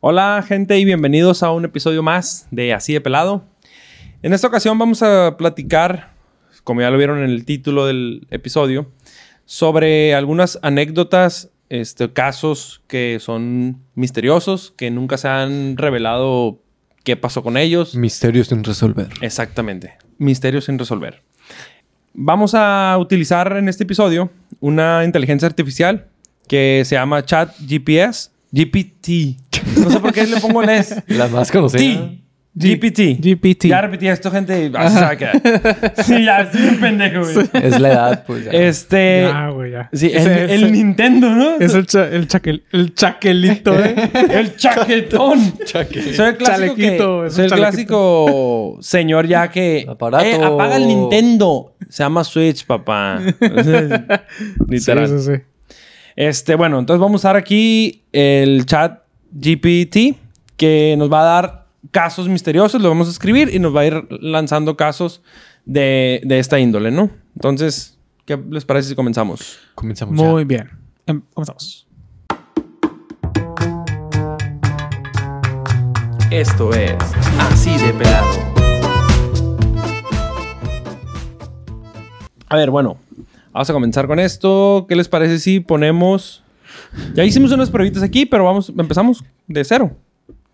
Hola gente y bienvenidos a un episodio más de Así de Pelado. En esta ocasión vamos a platicar, como ya lo vieron en el título del episodio, sobre algunas anécdotas, este, casos que son misteriosos, que nunca se han revelado qué pasó con ellos. Misterios sin resolver. Exactamente, misterios sin resolver. Vamos a utilizar en este episodio una inteligencia artificial que se llama Chat GPS, GPT. No sé por qué le pongo el S. La más conocida. T. GPT. GPT. Ya repetí esto, gente. Así se va a quedar. Sí, ya, estoy un pendejo, güey. Es la edad, pues ya. Este. Ya, güey, ya. Sí, el, Nintendo, ¿no? Es el, cha- el, chaquel- el chaquelito, ¿eh? el chaquetón. Chaque. Soy el clásico, Chalequito, que- es soy el chalequito. clásico señor ya que... Aparato. "Eh, apaga el Nintendo. Se llama Switch, papá. Literal. Sí, sí, sí. Este, bueno, entonces vamos a usar aquí el chat GPT que nos va a dar casos misteriosos, lo vamos a escribir y nos va a ir lanzando casos de, de esta índole, ¿no? Entonces, ¿qué les parece si comenzamos? Comenzamos Muy bien. Em, comenzamos. Esto es Así de Pelado. A ver, bueno, vamos a comenzar con esto. ¿Qué les parece si ponemos... Ya hicimos unas pruebitas aquí, pero vamos, empezamos de cero.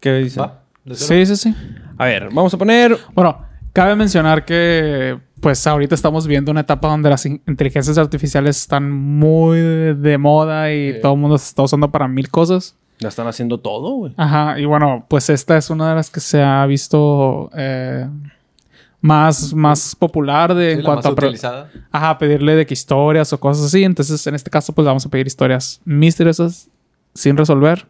¿Qué? ¿Va? ¿De cero? Sí, sí, sí. A ver, vamos a poner Bueno, cabe mencionar que, pues, ahorita estamos viendo una etapa donde las in- inteligencias artificiales están muy de, moda y Sí. todo el mundo se está usando para mil cosas. Ya están haciendo todo, güey. Ajá, y bueno, pues esta es una de las que se ha visto eh, más, más popular de, Sí, en la cuanto más a pro- utilizada. Ajá, pedirle de que historias o cosas así. Entonces, en este caso, pues vamos a pedir historias misteriosas sin resolver.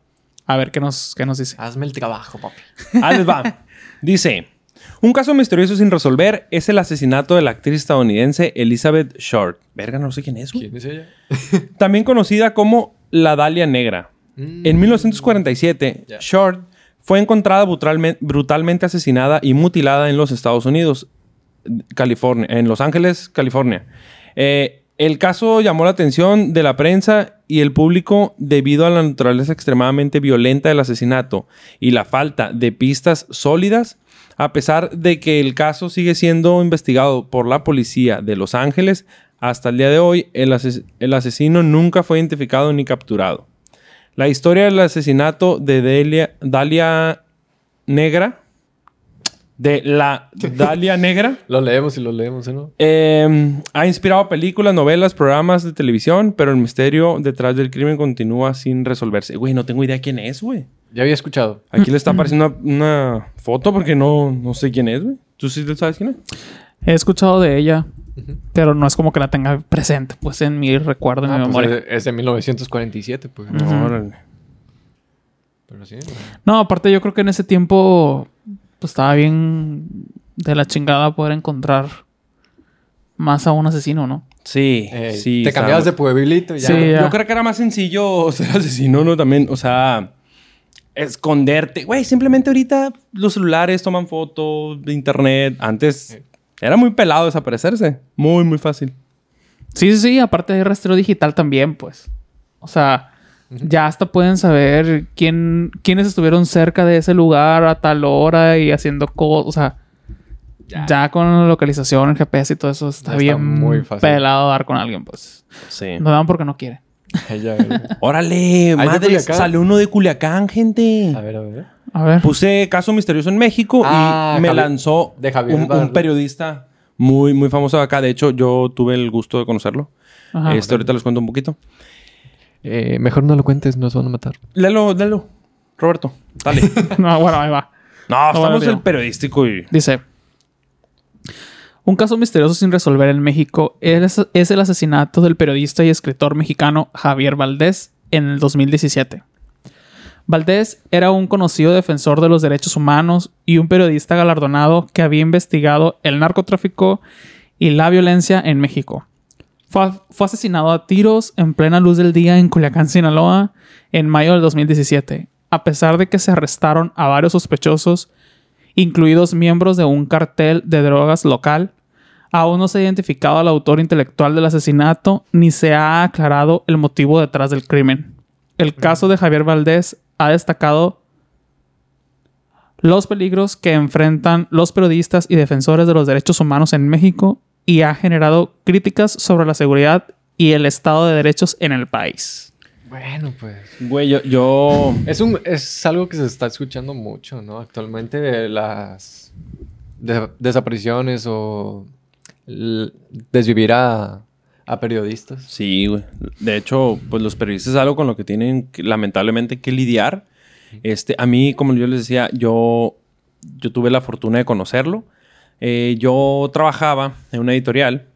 A ver qué nos, qué nos dice. Hazme el trabajo, papi. Ahí les va. Dice: Un caso misterioso sin resolver es el asesinato de la actriz estadounidense Elizabeth Short. Verga, no sé quién es, güey. ¿Quién es ella? También conocida como la Dalia Negra. Mm. En 1947, Ya. Short fue encontrada brutalme- brutalmente asesinada y mutilada en los Estados Unidos, California, en Los Ángeles, California. Eh, el caso llamó la atención de la prensa y el público debido a la naturaleza extremadamente violenta del asesinato y la falta de pistas sólidas, a pesar de que el caso sigue siendo investigado por la policía de Los Ángeles. Hasta el día de hoy, el asesino nunca fue identificado ni capturado. La historia del asesinato de Delia- Dalia Negra, de la Dalia Negra, Lo leemos y lo leemos, ¿eh, ¿no? eh, ha inspirado películas, novelas, programas de televisión, pero el misterio detrás del crimen continúa sin resolverse. Güey, no tengo idea quién es, güey. Ya había escuchado. Aquí le está apareciendo una, una foto porque no, no sé quién es, güey. ¿Tú sí sabes quién es? He escuchado de ella, pero no es como que la tenga presente, pues en mi recuerdo, en Ah, mi pues memoria. es, es de 1947, pues. Órale. Pero sí. No, aparte yo creo que en ese tiempo pues estaba bien de la chingada poder encontrar más a un asesino, ¿no? Sí, Eh, sí. te cambiabas de pueblito y ya. Sí, ya. Yo creo que era más sencillo ser asesino, ¿no? También, o sea, esconderte. Güey, simplemente ahorita los celulares toman fotos de internet. Antes era muy pelado desaparecerse. Muy, muy fácil. Sí, sí, sí, aparte hay rastreo digital también, pues. O sea, ya hasta pueden saber quién, quiénes estuvieron cerca de ese lugar a tal hora y haciendo cosas. O sea, ya. Ya. con la localización, el GPS y todo eso está bien muy fácil. pelado dar con alguien, pues. Sí. No dan porque no quiere. Órale, de madre, salió uno de Culiacán, gente. A ver, a ver. A ver. Puse caso misterioso en México Ah, y me Javi- lanzó de un, periodista muy, muy famoso de acá. De hecho, yo tuve el gusto de conocerlo. Ajá. Este, ahorita les cuento un poquito. Eh, mejor no lo cuentes, nos van a matar. Léelo, léelo. Roberto, dale. No, bueno, ahí va. No, bueno, estamos en el periodístico y... Dice: Un caso misterioso sin resolver en México es, es el asesinato del periodista y escritor mexicano Javier Valdés en el 2017. Valdés era un conocido defensor de los derechos humanos y un periodista galardonado que había investigado el narcotráfico y la violencia en México. Fue, fue asesinado a tiros en plena luz del día en Culiacán, Sinaloa, en mayo del 2017, a pesar de que se arrestaron a varios sospechosos incluidos miembros de un cartel de drogas local. Aún no se ha identificado al autor intelectual del asesinato ni se ha aclarado el motivo detrás del crimen. El caso de Javier Valdés ha destacado los peligros que enfrentan los periodistas y defensores de los derechos humanos en México y ha generado críticas sobre la seguridad y el estado de derechos en el país. Bueno, pues. Güey, yo, yo- Es, un, es algo que se está escuchando mucho, ¿no? Actualmente de las de- desapariciones o desvivir a, a periodistas. Sí, güey. De hecho, pues los periodistas es algo con lo que tienen que, lamentablemente que lidiar. Este, a mí, como yo les decía, yo, yo tuve la fortuna de conocerlo. Eh, yo trabajaba en una editorial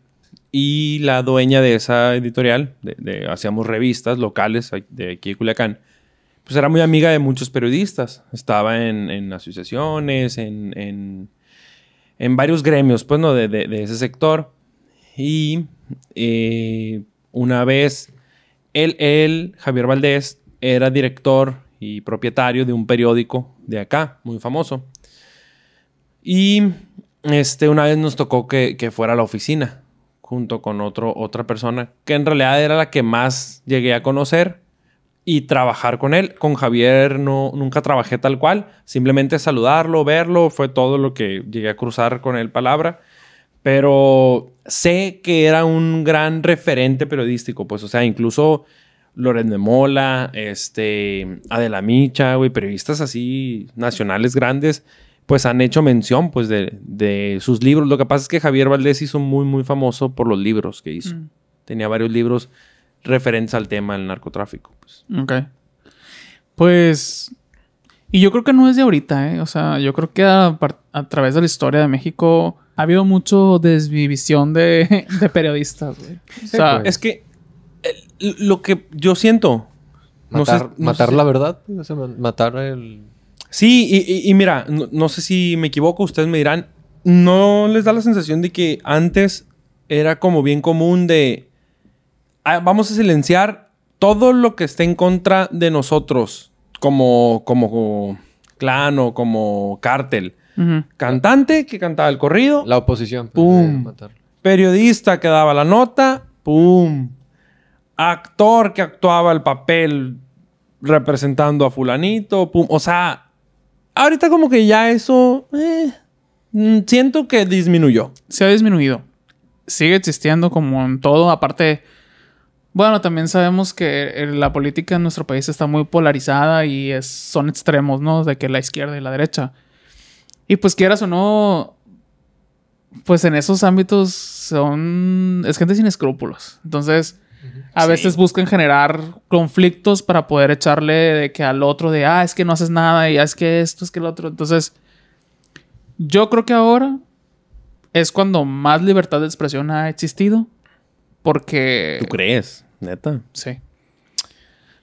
y la dueña de esa editorial, de, de- hacíamos revistas locales de aquí de Culiacán, pues era muy amiga de muchos periodistas. Estaba en, en asociaciones, en, en, en varios gremios, pues, ¿no? De- de ese sector. Y eh, una vez, él, él, Javier Valdés, era director y propietario de un periódico de acá, muy famoso. Y este, una vez nos tocó que, que fuera a la oficina, junto con otro, otra persona, que en realidad era la que más llegué a conocer y trabajar con él. Con Javier no, nunca trabajé tal cual, simplemente saludarlo, verlo, fue todo lo que llegué a cruzar con él palabra. Pero sé que era un gran referente periodístico, pues, o sea, incluso Loren de Mola, este, Adela Micha, güey, periodistas así nacionales grandes, pues han hecho mención, pues, de, de sus libros. Lo que pasa es que Javier Valdés hizo muy, muy famoso por los libros que hizo. Mm. Tenía varios libros referentes al tema del narcotráfico, pues. Ok. Pues. Y yo creo que no es de ahorita, ¿eh? O sea, yo creo que a, a través de la historia de México ha habido mucho desvivisión de, de periodistas, güey. O sea, pues. Es que lo que yo siento... no sé- Matar, no matar sé- la verdad, o sea, ma- matar el... Sí, y, y- y mira, no, no sé si me equivoco, ustedes me dirán, ¿no les da la sensación de que antes era como bien común de, "Ah, vamos a silenciar todo lo que esté en contra de nosotros, como, como clan o como cártel? Cantante que cantaba el corrido, La oposición. Pum. periodista que daba la nota, ¡pum! Actor que actuaba el papel representando a fulanito, ¡pum! O sea, ahorita como que ya eso, eh, mm, siento que disminuyó. se ha disminuido. Sigue existiendo como en todo. Aparte, bueno, también sabemos que eh, la política en nuestro país está muy polarizada y es, son extremos, ¿no? De que la izquierda y la derecha. Y pues quieras o no, pues en esos ámbitos son... es gente sin escrúpulos. Entonces, a Sí. veces buscan generar conflictos para poder echarle de que al otro de, ah, es que no haces nada y ah, es que esto, es que el otro. Entonces, yo creo que ahora es cuando más libertad de expresión ha existido. Porque... ¿Tú crees? Neta. Sí.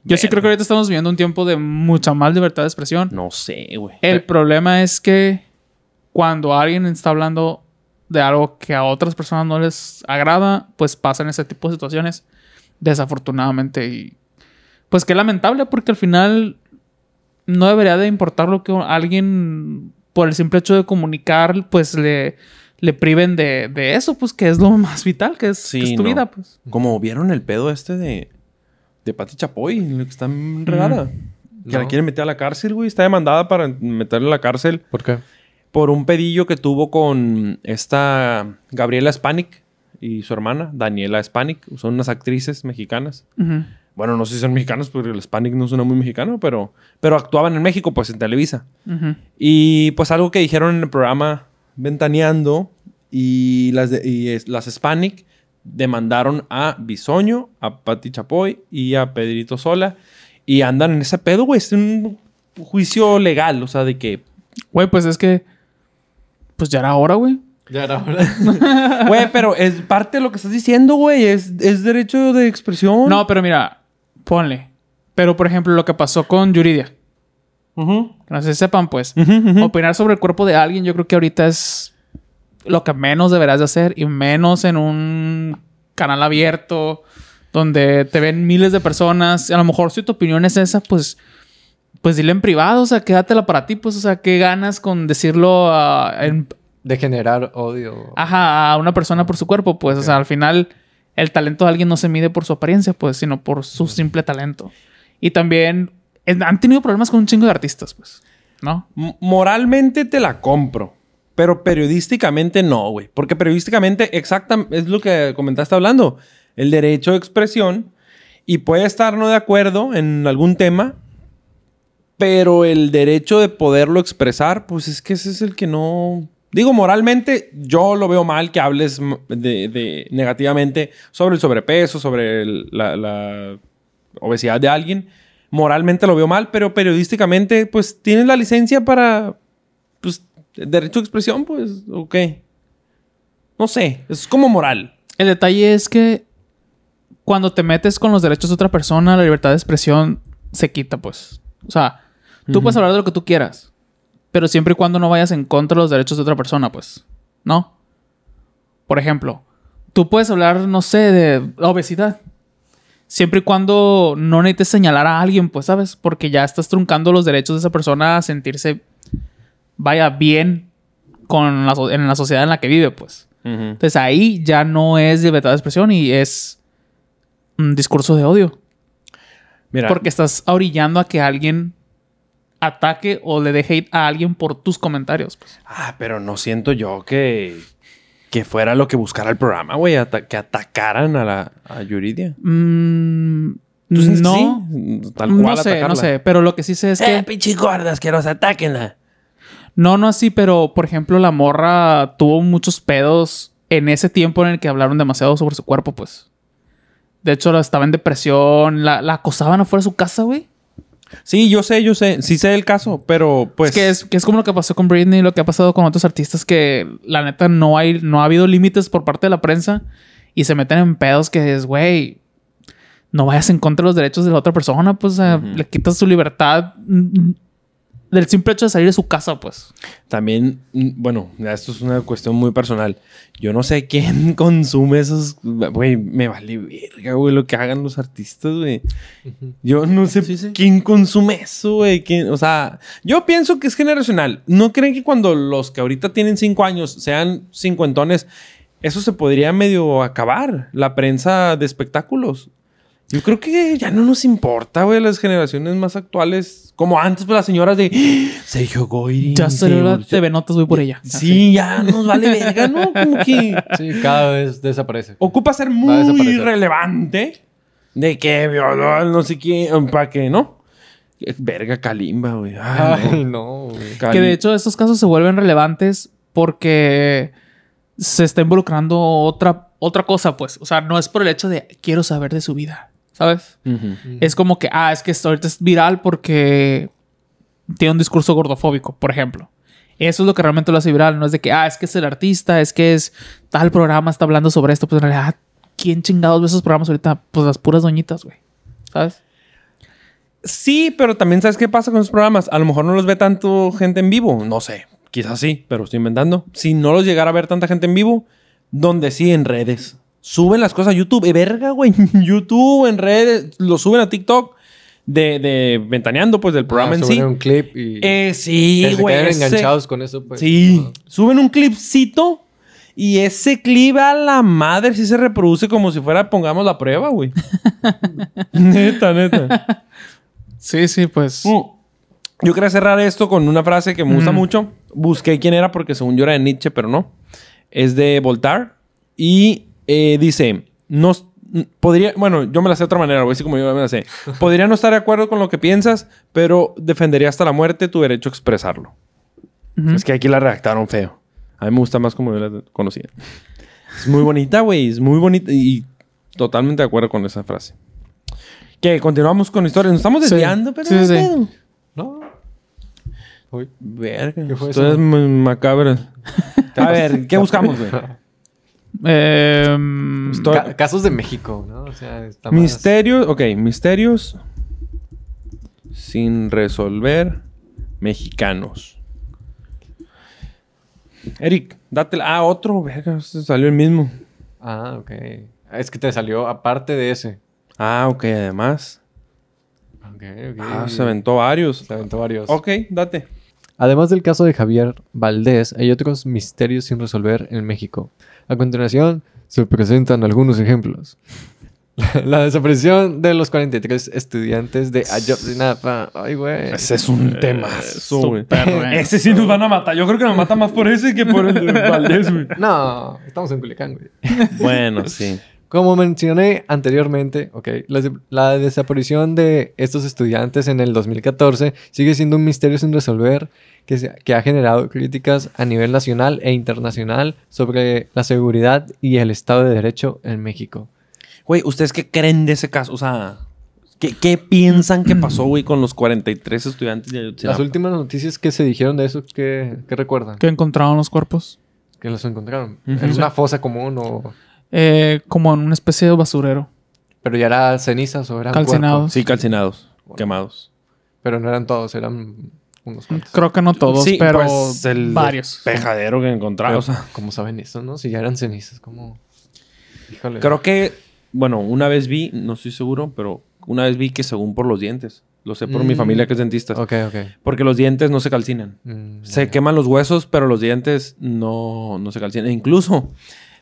Yo sí creo que ahorita estamos viviendo un tiempo de mucha más libertad de expresión. No sé, güey. El problema es que cuando alguien está hablando de algo que a otras personas no les agrada, pues pasan ese tipo de situaciones. Desafortunadamente. Y pues qué lamentable porque al final no debería de importar lo que alguien por el simple hecho de comunicar, pues le, le priven de, de eso, pues que es lo más vital, que es, Sí, que es tu no. vida, pues. Como vieron el pedo este de, de Pati Chapoy, lo que está enredada. Que la No. quieren meter a la cárcel, güey. Está demandada para meterla a la cárcel. ¿Por qué? por un pedillo que tuvo con esta Gabriela Spanik y su hermana, Daniela Spanik. Son unas actrices mexicanas. Ujú. Bueno, no sé si son mexicanas porque el Spanik no suena muy mexicano, pero, pero actuaban en México, pues en Televisa. Ujú. Y pues algo que dijeron en el programa Ventaneando y las, de- y es- las Spanik demandaron a Bisoño, a Pati Chapoy y a Pedrito Sola. Y andan en ese pedo, güey. Es un juicio legal, o sea, de que Güey, pues es que. Pues ya era hora, güey. Ya era hora. Güey, pero es parte de lo que estás diciendo, güey. Es, es derecho de expresión. No, pero mira, ponle. Pero por ejemplo, lo que pasó con Yuridia. Ujú. Que No sé si sepan, pues. Ujú, ujú. Opinar sobre el cuerpo de alguien, yo creo que ahorita es lo que menos deberás de hacer. Y menos en un canal abierto donde te ven miles de personas. A lo mejor si tu opinión es esa, pues. Pues dile en privado, o sea, quédatela para ti, pues, o sea, ¿qué ganas con decirlo a- en, De generar odio. Ajá, a una persona por su cuerpo, pues, o sea, al final el talento de alguien no se mide por su apariencia, pues, sino por su simple talento. Y también han tenido problemas con un chingo de artistas, pues. ¿no? Moralmente te la compro. Pero periodísticamente no, güey. Porque periodísticamente, exactamente, es lo que comentaste hablando. El derecho de expresión. Y puede estar no de acuerdo en algún tema. Pero el derecho de poderlo expresar, pues es que ese es el que no. Digo, moralmente, yo lo veo mal que hables de, de- negativamente sobre el sobrepeso, sobre el- la, la obesidad de alguien. Moralmente lo veo mal, pero periodísticamente, pues tienes la licencia para. Pues, derecho de expresión, pues, ok. No sé, es como moral. El detalle es que cuando te metes con los derechos de otra persona, la libertad de expresión se quita, pues. O sea, tú puedes hablar de lo que tú quieras, pero siempre y cuando no vayas en contra de los derechos de otra persona, pues. ¿No? Por ejemplo, tú puedes hablar, no sé, de la obesidad. Siempre y cuando no necesites señalar a alguien, pues, ¿sabes? Porque ya estás truncando los derechos de esa persona a sentirse, vaya, bien con la so- en la sociedad en la que vive, pues. Entonces ahí ya no es libertad de expresión y es un discurso de odio. Mira, Porque estás orillando a que alguien ataque o le hate a alguien por tus comentarios. pues. Ah, pero no siento yo que, que fuera lo que buscara el programa, güey, ata- que atacaran a la a Yuridia. Mm, ¿Tú sientes que no, sí? Tal cual no sé, atacarla. no sé. Pero lo que sí sé es que... Eh, pinches gordas, que nos atáquenla. No, no así, pero por ejemplo, la morra tuvo muchos pedos en ese tiempo en el que hablaron demasiado sobre su cuerpo, pues. De hecho, estaba en depresión, la, la acosaban afuera de su casa, güey. Sí, yo sé, yo sé. Sí sé el caso, pero pues... Es que es, que es como lo que pasó con Britney, lo que ha pasado con otros artistas que la neta no hay, no ha habido límites por parte de la prensa y se meten en pedos que es, güey, no vayas en contra de los derechos de la otra persona, pues o sea, le quitas su libertad del simple hecho de salir de su casa, pues. También, mm, bueno, esto es una cuestión muy personal. Yo no sé quién consume esos... Güey, me vale verga, güey, lo que hagan los artistas, güey. Yo no sé Sí, sí. quién consume eso, güey. O sea, yo pienso que es generacional. ¿No creen que cuando los que ahorita tienen cinco años sean cincuentones, eso se podría medio acabar? La prensa de espectáculos. Yo creo que ya no nos importa, güey, las generaciones más actuales. Como antes, pues las señoras de "¡Ah! Sergio Goyri. Ya salió la TV Notas, voy por ella. Sí, ya nos vale verga, ¿no? Como que Sí, cada vez desaparece. ocupa ser muy relevante de que violó no sé quién, para que no. Verga Kalimba, güey. Ay, no. Ay, no, güey. Que de hecho estos casos se vuelven relevantes porque se está involucrando otra, otra cosa, pues. O sea, no es por el hecho de quiero saber de su vida, ¿sabes? Es como que, ah, es que esto ahorita es viral porque tiene un discurso gordofóbico, por ejemplo. Eso es lo que realmente lo hace viral. No es de que, ah, es que es el artista, es que es tal programa está hablando sobre esto. Pues en realidad, ¿quién chingados ve esos programas ahorita? Pues las puras doñitas, güey. ¿Sabes? Sí, pero también sabes qué pasa con esos programas. A lo mejor no los ve tanto gente en vivo. No sé. Quizás sí, pero estoy inventando. Si no los llegara a ver tanta gente en vivo, donde sí en redes. Suben las cosas a YouTube. Eh, verga, güey. YouTube, en redes. Lo suben a TikTok. De, de ventaneando, pues, del programa Ah, en suben sí. un clip y Eh, sí, se güey. queden ese- enganchados con eso, pues. Sí. Suben un clipcito. Y ese clip a la madre sí se reproduce como si fuera pongamos la prueba, güey. neta, neta. Sí, sí, pues. Mm. Yo quería cerrar esto con una frase que me gusta Mm. mucho. Busqué quién era porque según yo era de Nietzsche, pero no. Es de Voltaire. Y eh, dice, no, podría, bueno, yo me la sé de otra manera, güey, así como yo me la sé. Podría no estar de acuerdo con lo que piensas, pero defendería hasta la muerte tu derecho a expresarlo. Es que aquí la redactaron feo. A mí me gusta más como yo la conocía. Es muy bonita, güey. Es muy bonita y totalmente de acuerdo con esa frase. Que continuamos con historias. Nos estamos Sí. desviando, pero Sí, no sí. No. Uy. Verga. ¿Qué fue Esto eso? es muy macabro. A ver, ¿qué buscamos, güey? Em, Ca- casos de México, ¿no? O sea, está más- Misterios, ok, misterios sin resolver mexicanos. Eric, date Ah, otro, verga, se salió el mismo. Ah, ok. Es que te salió aparte de ese. Ah, ok, además. Ok, ok. Ah, se aventó varios. Se aventó varios. Ok, date. Además del caso de Javier Valdés, hay otros misterios sin resolver en México. A continuación, se presentan algunos ejemplos. La desaparición de los 43 estudiantes de Ayotzinapa. Ay, güey. Ese es un tema. súper bueno. Ese sí nos van a matar. Yo creo que nos matan más por ese que por el de Valdés, güey. No, estamos en Culiacán, güey. Bueno, sí. Como mencioné anteriormente, ok, la, la desaparición de estos estudiantes en el 2014 sigue siendo un misterio sin resolver que, se- que ha generado críticas a nivel nacional e internacional sobre la seguridad y el Estado de Derecho en México. Güey, ¿ustedes qué creen de ese caso? O sea, ¿qué, qué piensan que pasó, güey, con los 43 estudiantes de Ayotzinapa? Las últimas noticias que se dijeron de eso, ¿qué, qué recuerdan? Que encontraron los cuerpos. Que los encontraron. Ujú. ¿En una fosa común o...? Eh, como en una especie de basurero. Pero ya era cenizas o eran Calcinados. cuerpos? Sí, calcinados, quemados. Pero no eran todos, eran unos cuantos. Creo que no todos, Sí, pero pues, el varios. Pejadero que encontraron. O sea, ¿Cómo saben eso, no? Si ya eran cenizas, ¿cómo...? Híjole. creo que, bueno, una vez vi, no estoy seguro, pero una vez vi que según por los dientes. Lo sé por mi Mm. familia que es dentista. Ok, ok. Porque los dientes no se calcinan. Mm, Se queman los huesos, pero los dientes no, no se calcinan. E incluso,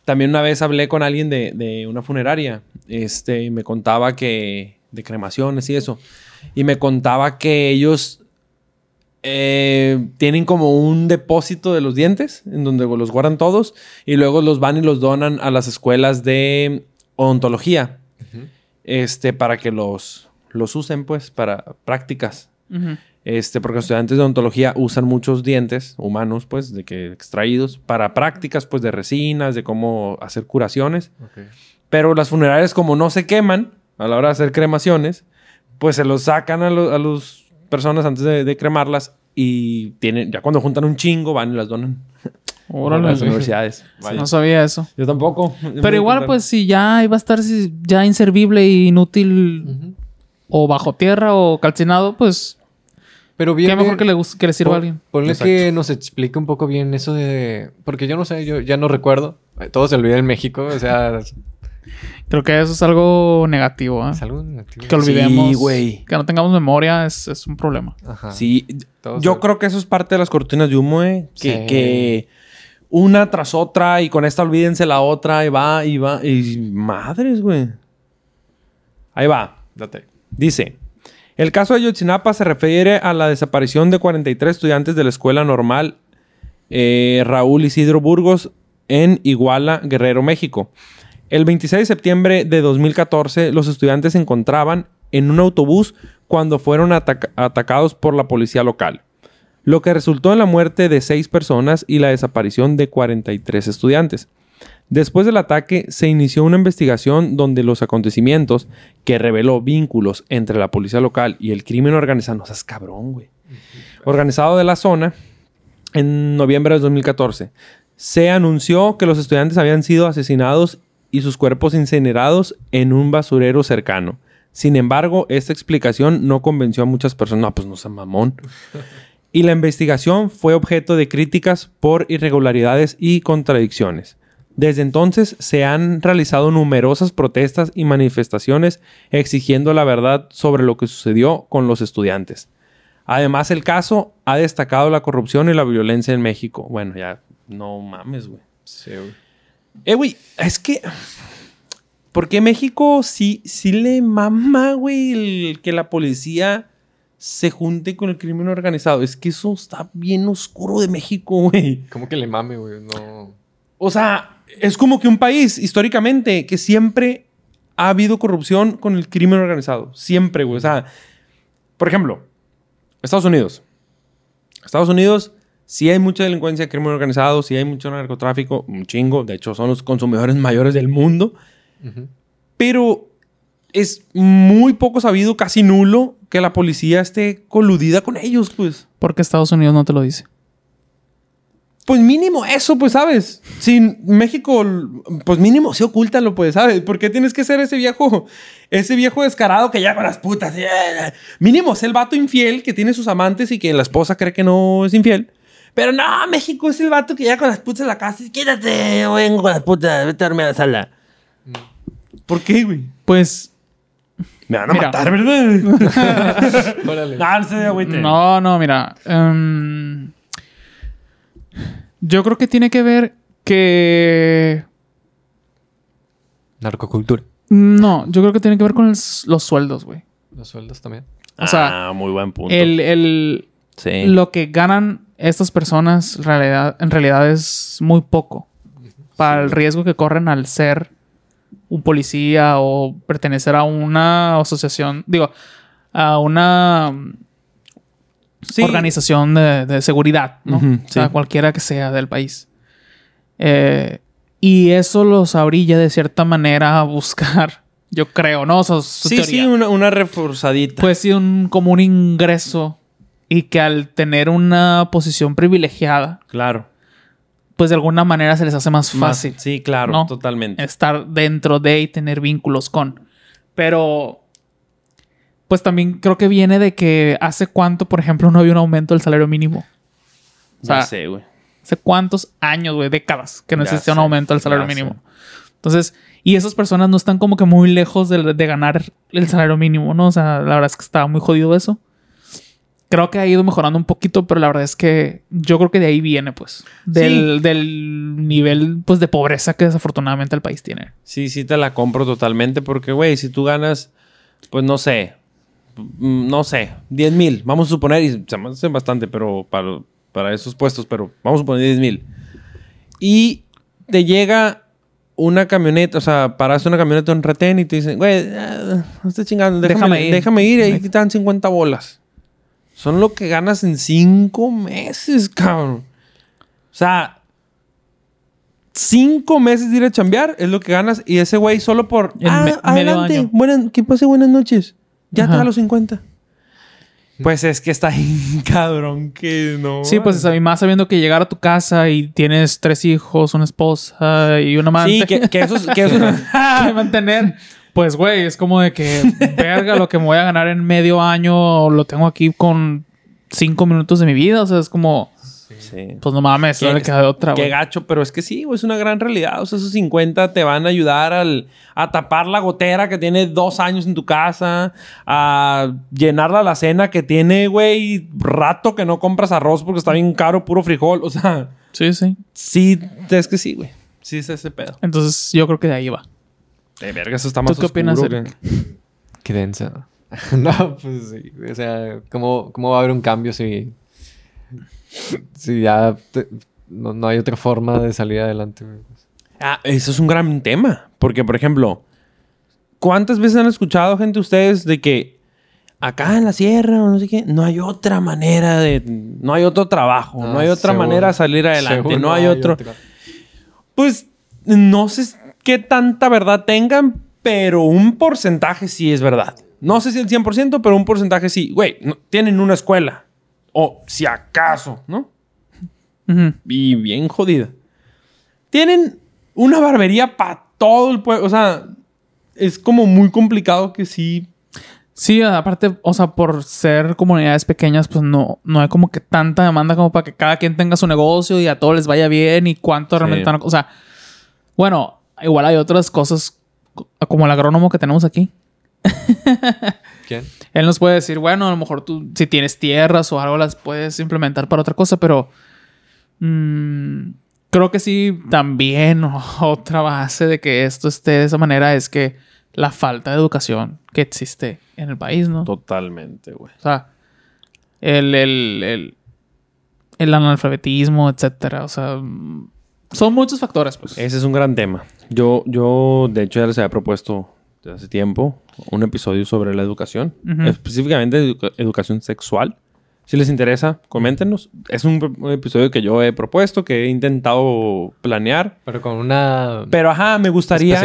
también una vez hablé con alguien de, de una funeraria. Este, y me contaba que... De cremaciones y eso. Y me contaba que ellos... eh, tienen como un depósito de los dientes, en donde los guardan todos, y luego los van y los donan a las escuelas de odontología, este, para que los, los usen, pues, para prácticas. Este, porque los estudiantes de odontología usan muchos dientes humanos, pues, de que extraídos para prácticas, pues, de resinas, de cómo hacer curaciones. Ok. Pero las funerarias, como no se queman a la hora de hacer cremaciones, pues se los sacan a, lo- a las personas antes de, de cremarlas y tienen, ya cuando juntan un chingo, van y las donan a las universidades. Vaya. No sabía eso. Yo tampoco. Pero igual, pues, si ya iba a estar si- ya inservible e inútil Ujú. o bajo tierra o calcinado, pues, Pero bien, qué mejor bien, que le, gus- que le sirva a alguien. Ponle Exacto. que nos explique un poco bien eso de... Porque yo no sé, yo ya no recuerdo. Todo se olvida en México, o sea... Creo que eso es algo negativo, ¿eh? es algo negativo. Que olvidemos. Sí, güey. Que no tengamos memoria es, es un problema. Ajá. Sí, Todo yo se- creo que eso es parte de las cortinas de humo, eh. Que, Sí. que una tras otra y con esta olvídense la otra y va y va. Y madres, güey. Ahí va. Date. Dice, el caso de Ayotzinapa se refiere a la desaparición de 43 estudiantes de la escuela normal eh, Raúl Isidro Burgos en Iguala, Guerrero, México. El 26 de septiembre de 2014, los estudiantes se encontraban en un autobús cuando fueron ataca- atacados por la policía local, lo que resultó en la muerte de seis personas y la desaparición de 43 estudiantes. Después del ataque se inició una investigación donde los acontecimientos que reveló vínculos entre la policía local y el crimen organizado, no seas cabrón, güey, organizado de la zona, en noviembre de 2014, se anunció que los estudiantes habían sido asesinados y sus cuerpos incinerados en un basurero cercano. Sin embargo, esta explicación no convenció a muchas personas. No, pues no seas mamón. Y la investigación fue objeto de críticas por irregularidades y contradicciones. Desde entonces se han realizado numerosas protestas y manifestaciones exigiendo la verdad sobre lo que sucedió con los estudiantes. Además, el caso ha destacado la corrupción y la violencia en México. Bueno, ya no mames, güey. Sí, güey. Eh, güey, es que. ¿Por qué México sí, sí le mama, güey, el que la policía se junte con el crimen organizado? Es que eso está bien oscuro de México, güey. ¿Cómo que le mame, güey? No... O sea, es como que un país históricamente que siempre ha habido corrupción con el crimen organizado. Siempre, güey. O sea, por ejemplo, Estados Unidos. Estados Unidos sí hay mucha delincuencia, crimen organizado, sí hay mucho narcotráfico, un chingo. De hecho, son los consumidores mayores del mundo. Pero es muy poco sabido, casi nulo, que la policía esté coludida con ellos, pues. Porque Estados Unidos no te lo dice. Pues mínimo eso, pues, ¿sabes? Si México, pues mínimo se ocúltalo, pues, ¿sabes? ¿Por qué tienes que ser ese viejo, ese viejo descarado que ya con las putas? eh? Mínimo es el vato infiel que tiene sus amantes y que la esposa cree que no es infiel. Pero no, México es el vato que ya con las putas en la casa. y, Quítate, yo vengo con las putas, vete a dormir a la sala. ¿Por qué, güey? Pues Me van a Mira. matar, ¿verdad? No, no, mira. em, yo creo que tiene que ver que. Narcocultura. No, yo creo que tiene que ver con el los sueldos, güey. Los sueldos también. O sea, ah, muy buen punto. El, el, sí. lo que ganan estas personas en realidad, en realidad es muy poco para el riesgo que corren al ser un policía o pertenecer a una asociación, digo, a una Sí. organización de, de seguridad, ¿no? O sea, sí. cualquiera que sea del país. Eh, y eso los abrilla de cierta manera a buscar, yo creo, ¿no? O sea, su Sí, teoría sí, una, una reforzadita. pues sí, un, como un ingreso y que al tener una posición privilegiada, claro. pues de alguna manera se les hace más Más- fácil sí, claro, ¿no? totalmente. estar dentro de y tener vínculos con. Pero, pues también creo que viene de que hace cuánto, por ejemplo, no había un aumento del salario mínimo. O sea, ya sé, güey. hace cuántos años, güey, décadas que no existía un aumento del salario sé. mínimo. Entonces, y esas personas no están como que muy lejos de, de ganar el salario mínimo, ¿no? O sea, la verdad es que estaba muy jodido eso. Creo que ha ido mejorando un poquito, pero la verdad es que yo creo que de ahí viene, pues, del, del nivel, pues, de pobreza que desafortunadamente el país tiene. Sí, sí te la compro totalmente porque, güey, si tú ganas, pues no sé, no sé, 10 mil, vamos a suponer, y se me hace bastante, pero para, para esos puestos, pero vamos a suponer 10 mil. Y te llega una camioneta, o sea, paraste una camioneta en retén y te dicen, güey, ah, no estés chingando, déjame, Déjame ir. déjame ir, ahí te dan 50 bolas. Son lo que ganas en 5 meses, cabrón. O sea, cinco meses de ir a chambear es lo que ganas. Y ese güey solo por. Ah, me- adelante. Buenas, que pase buenas noches. Ya te Ajá. da los 50. Pues es que está ahí, cabrón, que no. Sí, pues, y más sabiendo que llegar a tu casa y tienes tres hijos, una esposa y una amante. Sí, que, que eso es. Que eso es- que mantener. Pues, güey, es como de que, verga, lo que me voy a ganar en medio año lo tengo aquí con cinco minutos de mi vida. O sea, es como, Sí. pues no mames, Qué- no le queda de otra, Qué gacho, pero es que sí, güey, es una gran realidad. O sea, esos 50 te van a ayudar al, a tapar la gotera que tiene dos años en tu casa, a llenar la alacena que tiene, güey, rato que no compras arroz porque está bien caro, puro frijol. O sea, Sí, sí. sí, es que sí, güey. Sí, es ese pedo. Entonces, yo creo que de ahí va. De verga, eso está más ¿Tú qué opinas, güey. Qué densa. no, pues sí. O sea, ¿cómo, cómo va a haber un cambio si. Si ya te- no, no hay otra forma de salir adelante? güey? Ah, eso es un gran tema. Porque, por ejemplo, ¿cuántas veces han escuchado gente ustedes de que acá en la sierra o no sé qué, no hay otra manera de. No hay otro trabajo, no Ah, hay otra seguro. manera de salir adelante, no hay otro. otra. Pues no sé qué tanta verdad tengan, pero un porcentaje sí es verdad. No sé si el 100%, pero un porcentaje sí. Güey, no- tienen una escuela. O si acaso, ¿no? Y bien jodida. Tienen una barbería para todo el pueblo. O sea, es como muy complicado que sí. Sí, aparte, o sea, por ser comunidades pequeñas, pues no, no hay como que tanta demanda como para que cada quien tenga su negocio y a todos les vaya bien y cuánto realmente O sea, bueno, igual hay otras cosas co- como el agrónomo que tenemos aquí. ¿Quién? Él nos puede decir, bueno, a lo mejor tú, si tienes tierras o algo, las puedes implementar para otra cosa, pero mm, creo que sí, también otra base de que esto esté de esa manera es que la falta de educación que existe en el país, ¿no? Totalmente, güey. O sea, el, el, el, el analfabetismo, etcétera. O sea, son muchos factores, pues. Ese es un gran tema. Yo, yo, de hecho, ya les había propuesto hace tiempo un episodio sobre la educación, específicamente educa- educación sexual. Si les interesa, coméntenos. Es un, un episodio que yo he propuesto, que he intentado planear. Pero con una. Pero ajá, me gustaría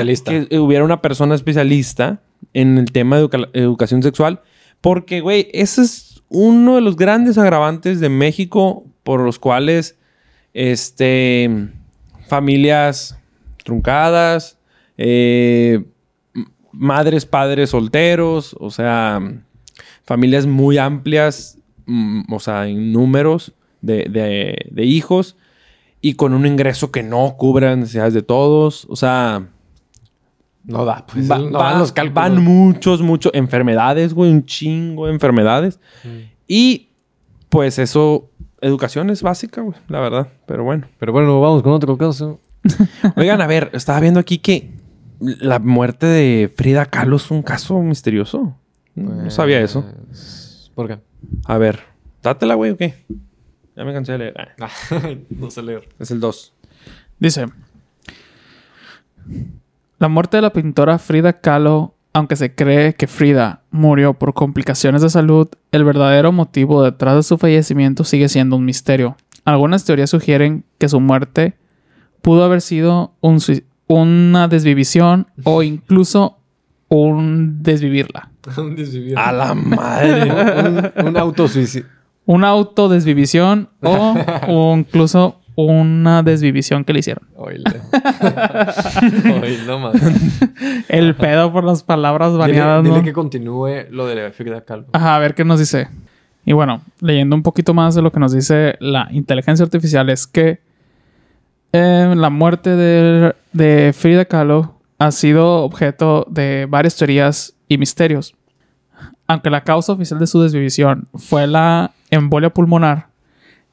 que hubiera una persona especialista en el tema de educa- educación sexual. Porque, güey, ese es uno de los grandes agravantes de México por los cuales, este, familias truncadas, eh, madres, padres solteros, o sea, familias muy amplias, mm, o sea, en números de, de- de hijos y con un ingreso que no cubra necesidades de todos. O sea, No da, pues. va- no va- dan los cálculos. van muchos, muchos enfermedades, güey, un chingo de enfermedades. Y pues eso, educación es básica, güey, la verdad. Pero bueno. Pero bueno, vamos con otro caso. Oigan, a ver, estaba viendo aquí que la muerte de Frida Kahlo es un caso misterioso. no sabía eso. Pues, ¿Por qué? A ver, dátela, güey, o qué? Ya me cansé de leer. Ah, no sé leer. es el 2. Dice: La muerte de la pintora Frida Kahlo, aunque se cree que Frida murió por complicaciones de salud, el verdadero motivo detrás de su fallecimiento sigue siendo un misterio. Algunas teorías sugieren que su muerte pudo haber sido un sui- una desvivisión o incluso un desvivirla. un desvivir. A la madre. un, un autosuicidio. Una autodesvivisión o, o incluso una desvivisión que le hicieron. No mames. El pedo por las palabras Dile, baneadas, dile ¿no? que continúe lo de la Frida Kahlo. Ajá, a ver qué nos dice. Y bueno, leyendo un poquito más de lo que nos dice la inteligencia artificial es que eh, la muerte de, Frida Kahlo ha sido objeto de varias teorías y misterios. Aunque la causa oficial de su desvivisión fue la embolia pulmonar,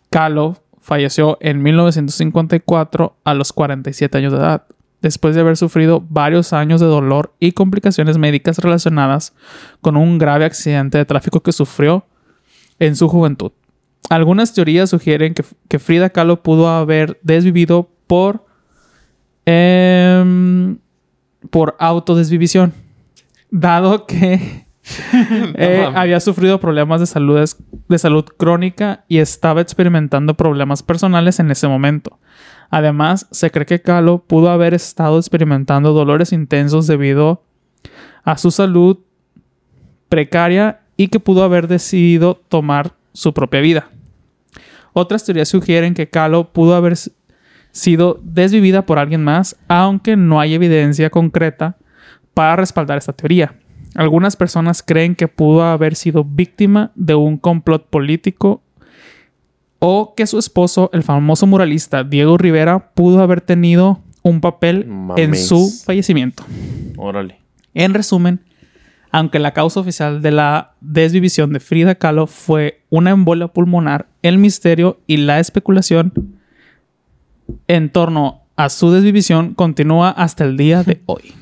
Kahlo falleció en 1954 a los 47 años de edad, después de haber sufrido varios años de dolor y complicaciones médicas relacionadas con un grave accidente de tráfico que sufrió en su juventud. Algunas teorías sugieren que, que Frida Kahlo pudo haber desvivido por, em, por autodesvivisión, dado que eh, había sufrido problemas de salud, de salud crónica y estaba experimentando problemas personales en ese momento. Además, se cree que Kahlo pudo haber estado experimentando dolores intensos debido a su salud precaria y que pudo haber decidido tomar su propia vida. Otras teorías sugieren que Kahlo pudo haber sido desvivida por alguien más, aunque no hay evidencia concreta para respaldar esta teoría. Algunas personas creen que pudo haber sido víctima de un complot político o que su esposo, el famoso muralista Diego Rivera, pudo haber tenido un papel en su fallecimiento. Órale. En resumen, aunque la causa oficial de la desvivisión de Frida Kahlo fue una embolia pulmonar, el misterio y la especulación en torno a su desvivisión continúa hasta el día de hoy.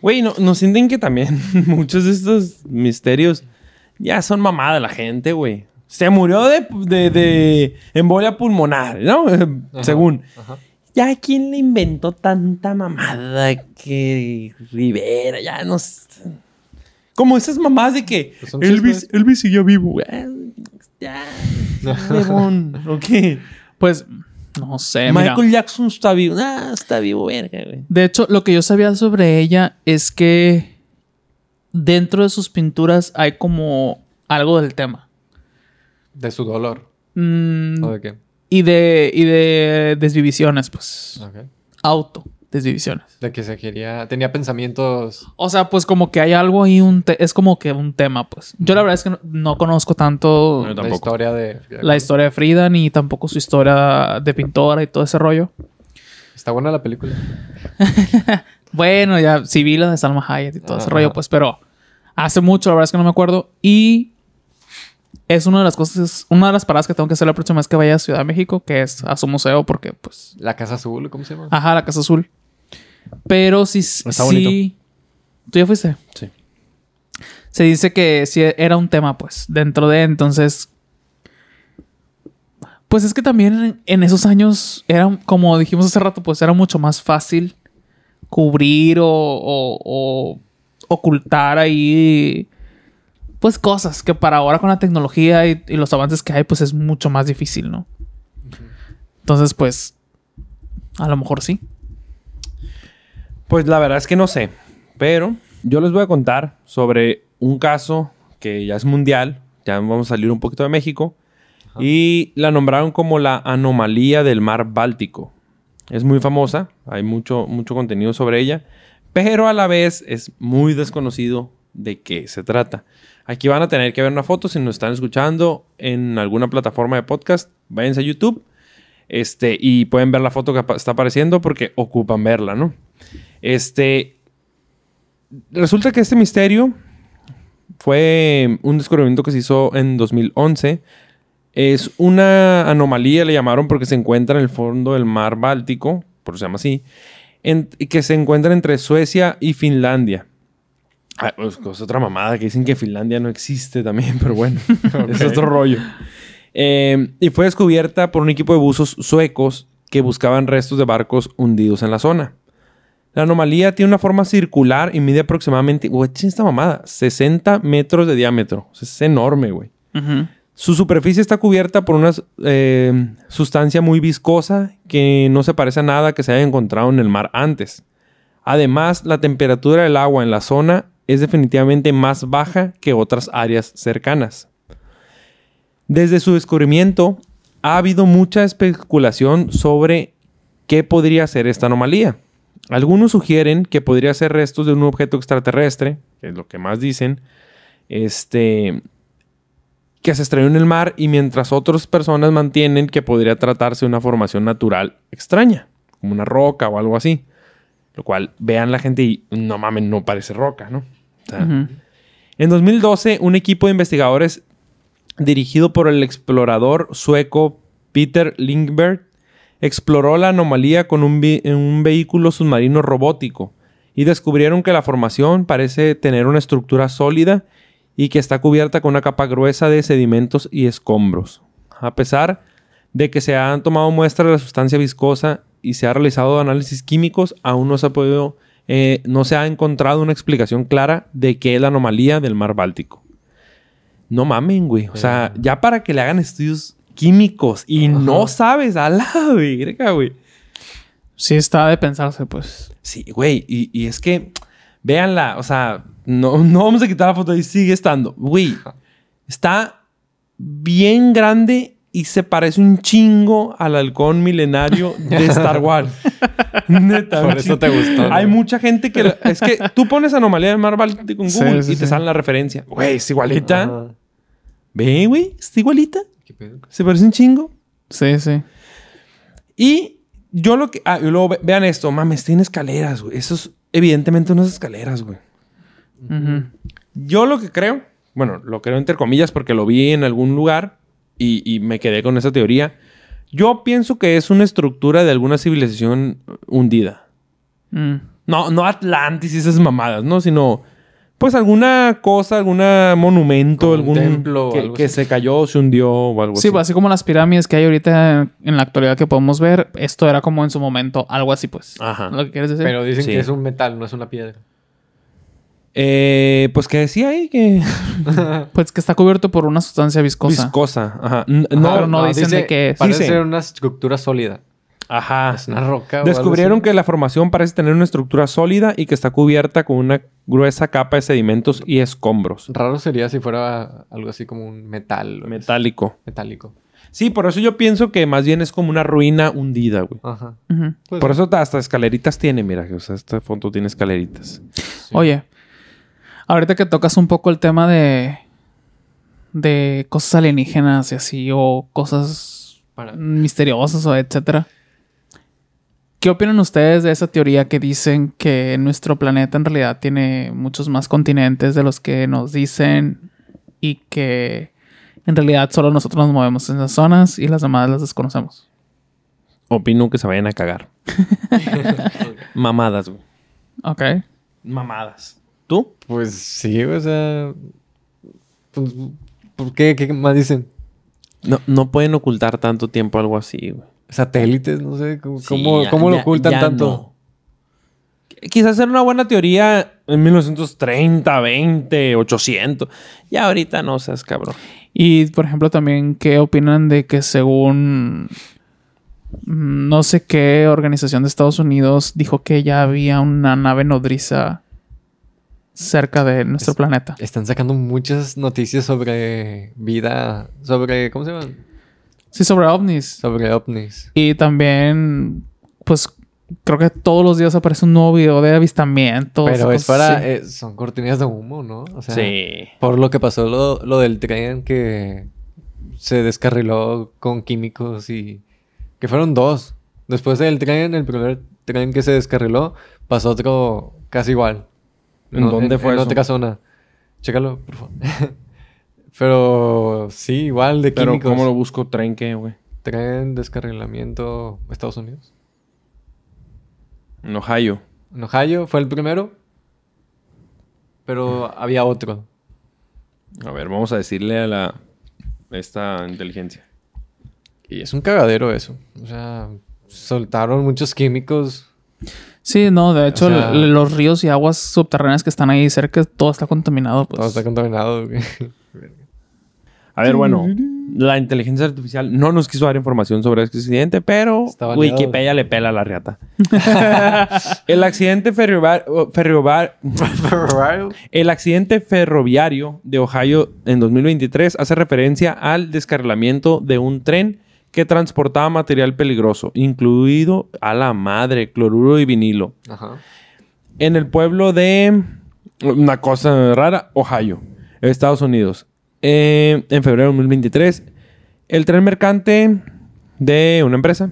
Güey, ¿no, ¿no sienten que también muchos de estos misterios ya son mamada de la gente, güey? Se murió de, de, de embolia pulmonar, ¿no? Según. Ajá. Ya, ¿quién le inventó tanta mamada que Rivera? Ya no sé. Como esas mamadas de que Pues Elvis, chismes. Elvis siguió vivo, güey. Ya. Bebón. ¿O qué? Pues, no sé, mira. Michael Jackson está vivo. Ah, está vivo, verga, güey. De hecho, lo que yo sabía sobre ella es que dentro de sus pinturas hay como algo del tema. De su dolor. Mm, ¿O de qué? Y de y de desvivisiones, pues. Ok. Auto desvivisiones. De que se quería... Tenía pensamientos... O sea, pues como que hay algo ahí, un te- es como que un tema, pues. Yo la verdad es que no, no conozco tanto No, La historia de... Frida la historia de Frida, ni tampoco su historia de pintora y todo ese rollo. Está buena la película. Bueno, ya sí vi la de Salma Hayek y todo ese rollo, pues, pero hace mucho, la verdad es que no me acuerdo. Y es una de las cosas, una de las paradas que tengo que hacer la próxima vez que vaya a Ciudad de México, que es a su museo, porque, pues, La Casa Azul, ¿cómo se llama? ajá, la Casa Azul. Pero sí, Está sí. bonito. ¿Tú ya fuiste? Sí. Se dice que sí era un tema, pues, dentro de entonces. Pues es que también en, en esos años era, como dijimos hace rato, pues era mucho más fácil cubrir o, o- o ocultar ahí, pues cosas que para ahora con la tecnología y, y los avances que hay, pues es mucho más difícil, ¿no? Entonces, pues, a lo mejor sí. Pues la verdad es que no sé. Pero yo les voy a contar sobre un caso que ya es mundial. Ya vamos a salir un poquito de México. Y la nombraron como la anomalía del mar Báltico. Es muy famosa. Hay mucho, mucho contenido sobre ella. Pero a la vez es muy desconocido de qué se trata. Aquí van a tener que ver una foto si nos están escuchando en alguna plataforma de podcast. Váyanse a YouTube. Este, y pueden ver la foto que está apareciendo porque ocupan verla, ¿no? Este. Resulta que este misterio fue un descubrimiento que se hizo en 2011. Es una anomalía, le llamaron porque se encuentra en el fondo del mar Báltico, por eso se llama así. en- que se encuentra entre Suecia y Finlandia. Ah, pues, es otra mamada que dicen que Finlandia no existe también, pero bueno, es otro rollo. Eh, y fue descubierta por un equipo de buzos suecos que buscaban restos de barcos hundidos en la zona. La anomalía tiene una forma circular y mide aproximadamente, güey, esta mamada, 60 metros de diámetro. O sea, es enorme, güey. Su superficie está cubierta por una eh, sustancia muy viscosa que no se parece a nada que se haya encontrado en el mar antes. Además, la temperatura del agua en la zona es definitivamente más baja que otras áreas cercanas. Desde su descubrimiento, ha habido mucha especulación sobre qué podría ser esta anomalía. Algunos sugieren que podría ser restos de un objeto extraterrestre, que es lo que más dicen, este, que se estrelló en el mar y mientras otras personas mantienen que podría tratarse de una formación natural extraña, como una roca o algo así. Lo cual vean la gente y no mames, no parece roca, ¿no? En 2012, un equipo de investigadores dirigido por el explorador sueco Peter Lindberg exploró la anomalía con un, un vehículo submarino robótico y descubrieron que la formación parece tener una estructura sólida y que está cubierta con una capa gruesa de sedimentos y escombros. A pesar de que se han tomado muestras de la sustancia viscosa y se ha realizado análisis químicos, aún no se ha podido, eh, no se ha encontrado una explicación clara de qué es la anomalía del mar Báltico. No mamen, güey. O sea, ya para que le hagan estudios químicos y no sabes a la verga, güey. Sí, está de pensarse, pues. Sí, güey. Y, y es que, véanla, o sea, no, no vamos a quitar la foto y sigue estando. Güey, está bien grande y se parece un chingo al halcón milenario de Star Wars. Neta. Por eso te gustó. Hay mucha gente que... Es que tú pones anomalía del mar Báltico en Google sí, y te sí. sale la referencia. Güey, es igualita. Ve, güey, está igualita. ¿Qué pedo? Se parece un chingo. Sí, sí. Y yo lo que... Ah, y luego ve- vean esto. Mames, tiene escaleras, güey. Eso es evidentemente unas escaleras, güey. Yo lo que creo, bueno, lo creo entre comillas porque lo vi en algún lugar y, y me quedé con esa teoría. Yo pienso que es una estructura de alguna civilización hundida. Mm. No, no Atlantis y esas mamadas, ¿no? Sino, pues alguna cosa, algún monumento, Como algún templo que, algo que así. se cayó, se hundió o algo Sí, así. pues, así como las pirámides que hay ahorita en, en la actualidad que podemos ver, esto era como en su momento algo así, pues. Ajá. Lo que quieres decir. Pero dicen Sí. que es un metal, no es una piedra. Eh, pues que decía ahí que Pues que está cubierto por una sustancia viscosa. viscosa. Ajá. No, No, pero no dicen de qué es. Parece Dice- ser una estructura sólida. Ajá. Es una roca. Descubrieron que la formación parece tener una estructura sólida y que está cubierta con una gruesa capa de sedimentos y escombros. Raro sería si fuera algo así como un metal. Metálico. Metálico. Sí, por eso yo pienso que más bien es como una ruina hundida, güey. Ajá. Pues, Por eso hasta escaleritas tiene, mira. O sea, esta foto tiene escaleritas. Oye, ahorita que tocas un poco el tema de. de cosas alienígenas y así, o cosas para- misteriosas o etcétera. ¿Qué opinan ustedes de esa teoría que dicen que nuestro planeta en realidad tiene muchos más continentes de los que nos dicen y que en realidad solo nosotros nos movemos en esas zonas y las demás las desconocemos? Opino que se vayan a cagar. Mamadas, güey. Ok. Mamadas. ¿Tú? Pues sí, o sea. Pues, ¿Por qué? ¿Qué más dicen? No, no pueden ocultar tanto tiempo algo así, güey. Satélites, no sé. ¿Cómo, Sí, cómo- ya- cómo lo ya- ocultan ya tanto? no. Quizás era una buena teoría en 1930, 20, 800. Ya ahorita no seas cabrón. Y, por ejemplo, también, ¿qué opinan de que según mm, no sé qué organización de Estados Unidos dijo que ya había una nave nodriza cerca de nuestro Es- planeta? Están sacando muchas noticias sobre vida. Sobre. ¿Cómo se llama? Sí, sobre ovnis. Sobre ovnis. Y también, pues, creo que todos los días aparece un nuevo video de avistamientos. Pero es para. eh, son cortinas de humo, ¿no? O sea, sí. Por lo que pasó lo, lo del tren que se descarriló con químicos y. Que fueron dos. Después del tren, el primer tren que se descarriló, pasó otro casi igual. ¿En dónde fue En eso? otra zona. Chécalo, por favor. Pero sí, igual de Pero químicos. ¿cómo lo busco? ¿Tren qué, güey? Tren descarrilamiento Estados Unidos. En Ohio. En Ohio fue el primero. Pero había otro. A ver, vamos a decirle a la... Esta inteligencia. Y es un cagadero eso. O sea, soltaron muchos químicos. Sí, no, de hecho, sea- los ríos y aguas subterráneas que están ahí cerca, todo está contaminado. Pues. Todo está contaminado. güey. A ver, bueno, la inteligencia artificial no nos quiso dar información sobre este accidente, pero. Wikipedia le pela a la riata. el accidente ferroviario, el accidente ferroviario de Ohio en 2023 hace referencia al descarrilamiento de un tren que transportaba material peligroso, incluido a la madre, cloruro y vinilo, Ajá. en el pueblo de una cosa rara, Ohio, Estados Unidos. Eh, en febrero de 2023, el tren mercante de una empresa,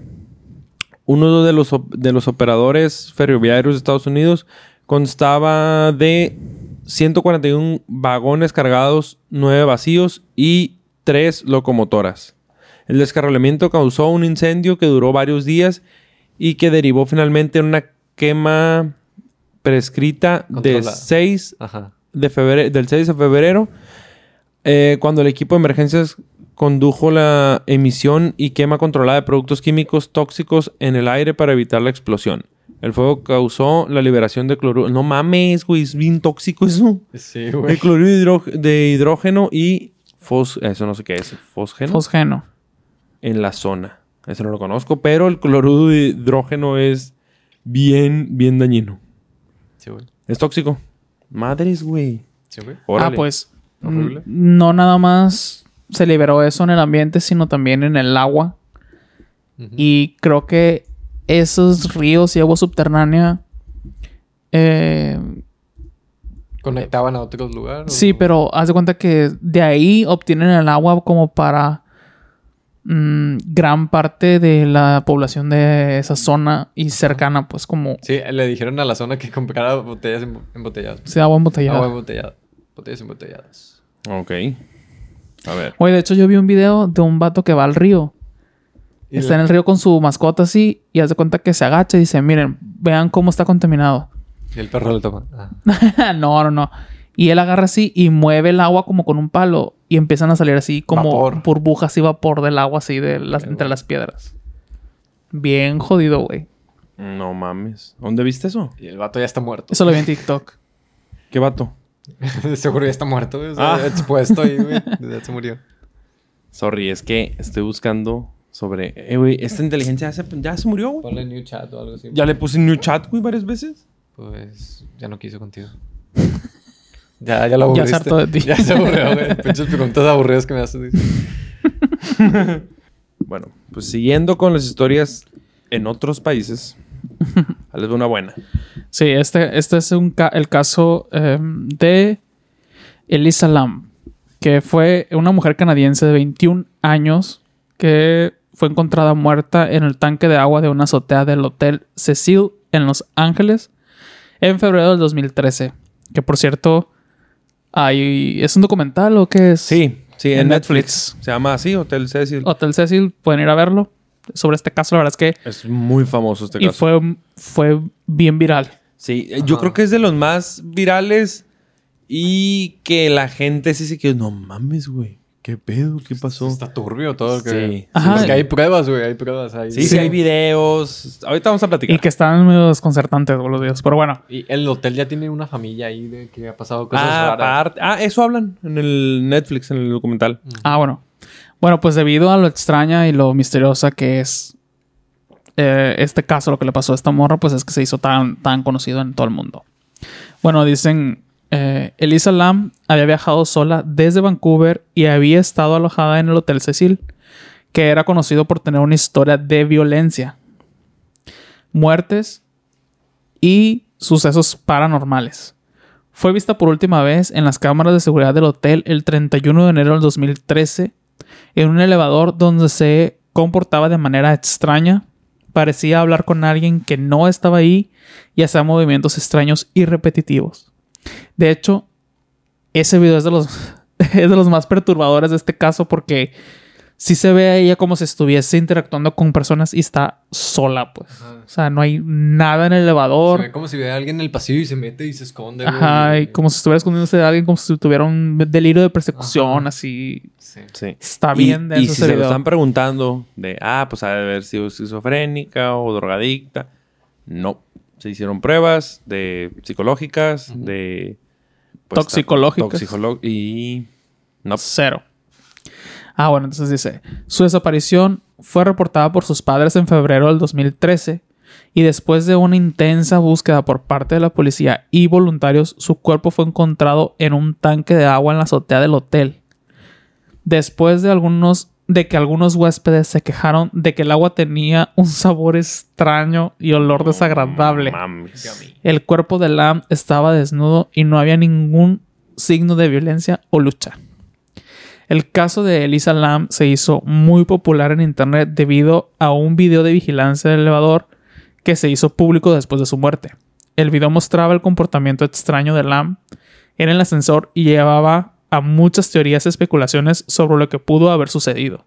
uno de los, de los operadores ferroviarios de Estados Unidos, constaba de 141 vagones cargados, 9 vacíos y 3 locomotoras. El descarrilamiento causó un incendio que duró varios días y que derivó finalmente en una quema prescrita de Controlada. 6 Ajá. de febrero, del 6 de febrero, eh, cuando el equipo de emergencias condujo la emisión y quema controlada de productos químicos tóxicos en el aire para evitar la explosión. El fuego causó la liberación de cloruro. No mames, güey, es bien tóxico eso. Sí, De güey. cloruro de, hidro- de hidrógeno y fos... Eso no sé qué es. Fosgeno. Fosgeno. En la zona. Eso no lo conozco, pero el cloruro de hidrógeno es bien, bien dañino. Sí, güey. Es tóxico. Madres, güey. Sí, güey. Ah, pues. Horrible. mm, No nada más se liberó eso en el ambiente, sino también en el agua. Y creo que esos ríos y agua subterránea. eh, ¿Conectaban a otros lugares? sí, o- pero haz de cuenta que de ahí obtienen el agua como para mm, gran parte de la población de esa zona y cercana, pues como Sí, le dijeron a la zona que comprara botellas embo- embotelladas. sea agua embotellada. Agua embotellada. Botellas embotelladas. Ok. A ver. Oye, de hecho yo vi un video de un vato que va al río. Y Está la- en el río con su mascota así y hace cuenta que se agacha y dice, miren, vean cómo está contaminado. Y el perro lo toma. Ah. no, no, no. Y él agarra así y mueve el agua como con un palo y empiezan a salir así como Vapor. burbujas y vapor del agua así de las, Qué entre bueno. las piedras. Bien jodido, güey. No mames. ¿Dónde viste eso? Y el vato ya está muerto. Eso lo vi en TikTok. ¿Qué vato? Seguro ya está muerto, güey. O sea, Ah. expuesto ahí, güey. Ya se murió. Sorry, es que estoy buscando sobre... Eh, güey, esta inteligencia ya se, ya se murió, güey. Ponle new chat o algo así. Ya le puse new chat, güey, varias veces. Pues ya no quiso contigo. ya, ya lo Ya aburriste. se hartó de ti. Ya se aburrió, güey. Pinches preguntas aburridas que me haces. Bueno, pues siguiendo con las historias en otros países. Les doy una buena. Sí, este, este es un ca- el caso eh, de Elisa Lam, que fue una mujer canadiense de 21 años que fue encontrada muerta en el tanque de agua de una azotea del Hotel Cecil en Los Ángeles en febrero del 2013. Que por cierto, hay, ¿es un documental o qué es? Sí, sí, en, En Netflix. Netflix. Se llama así, Hotel Cecil. Hotel Cecil, pueden ir a verlo. Sobre este caso, la verdad es que Es muy famoso este y caso. fue, fue bien viral. Sí, eh, yo creo que es de los más virales y que la gente sí se quedó, no mames, güey. ¿Qué pedo? ¿Qué pasó? Está turbio todo. Que... Sí. Ajá. Porque hay pruebas, güey. Hay pruebas ahí. Sí, sí, hay videos. Ahorita vamos a platicar. Y que están medio desconcertantes, boludo. Pero bueno, Y el hotel ya tiene una familia ahí de que ha pasado cosas ah, raras. aparte- ah, eso hablan en el Netflix, en el documental. Ah, bueno. Bueno, pues debido a lo extraña y lo misteriosa que es eh, este caso, lo que le pasó a esta morra, pues es que se hizo tan, tan conocido en todo el mundo. Bueno, dicen, eh, Elisa Lam había viajado sola desde Vancouver y había estado alojada en el Hotel Cecil, que era conocido por tener una historia de violencia, muertes y sucesos paranormales. Fue vista por última vez en las cámaras de seguridad del hotel el 31 de enero del 2013 en un elevador donde se comportaba de manera extraña, parecía hablar con alguien que no estaba ahí y hacía movimientos extraños y repetitivos. De hecho, ese video es de los, es de los más perturbadores de este caso porque sí se ve a ella como si estuviese interactuando con personas y está sola, pues. Ajá. O sea, no hay nada en el Se elevador. ve como si ve a alguien en el pasillo y se mete y se esconde. güey. Ajá, y como si estuviera escondiéndose de alguien, como si tuviera un delirio de persecución, Ajá. así. Sí. Sí. Está Y- bien de y, eso si se lo están preguntando de, ah, pues ha de haber sido esquizofrénica o drogadicta. No. Se hicieron pruebas de psicológicas, de... Toxicológicas. toxicolo- y... No. Cero. Ah, bueno, entonces dice, su desaparición fue reportada por sus padres en febrero del 2013 y después de una intensa búsqueda por parte de la policía y voluntarios, su cuerpo fue encontrado en un tanque de agua en la azotea del hotel. Después de algunos de que algunos huéspedes se quejaron de que el agua tenía un sabor extraño y olor desagradable. Mames. El cuerpo de Lam estaba desnudo y no había ningún signo de violencia o lucha. El caso de Elisa Lam se hizo muy popular en internet debido a un video de vigilancia del elevador que se hizo público después de su muerte. El video mostraba el comportamiento extraño de Lam en el ascensor y llevaba a muchas teorías y especulaciones sobre lo que pudo haber sucedido.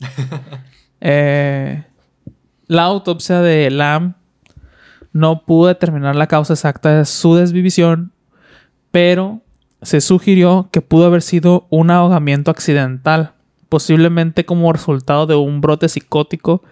Eh, la autopsia de Lam no pudo determinar la causa exacta de su desvivisión, pero se sugirió que pudo haber sido un ahogamiento accidental, posiblemente como resultado de un brote psicótico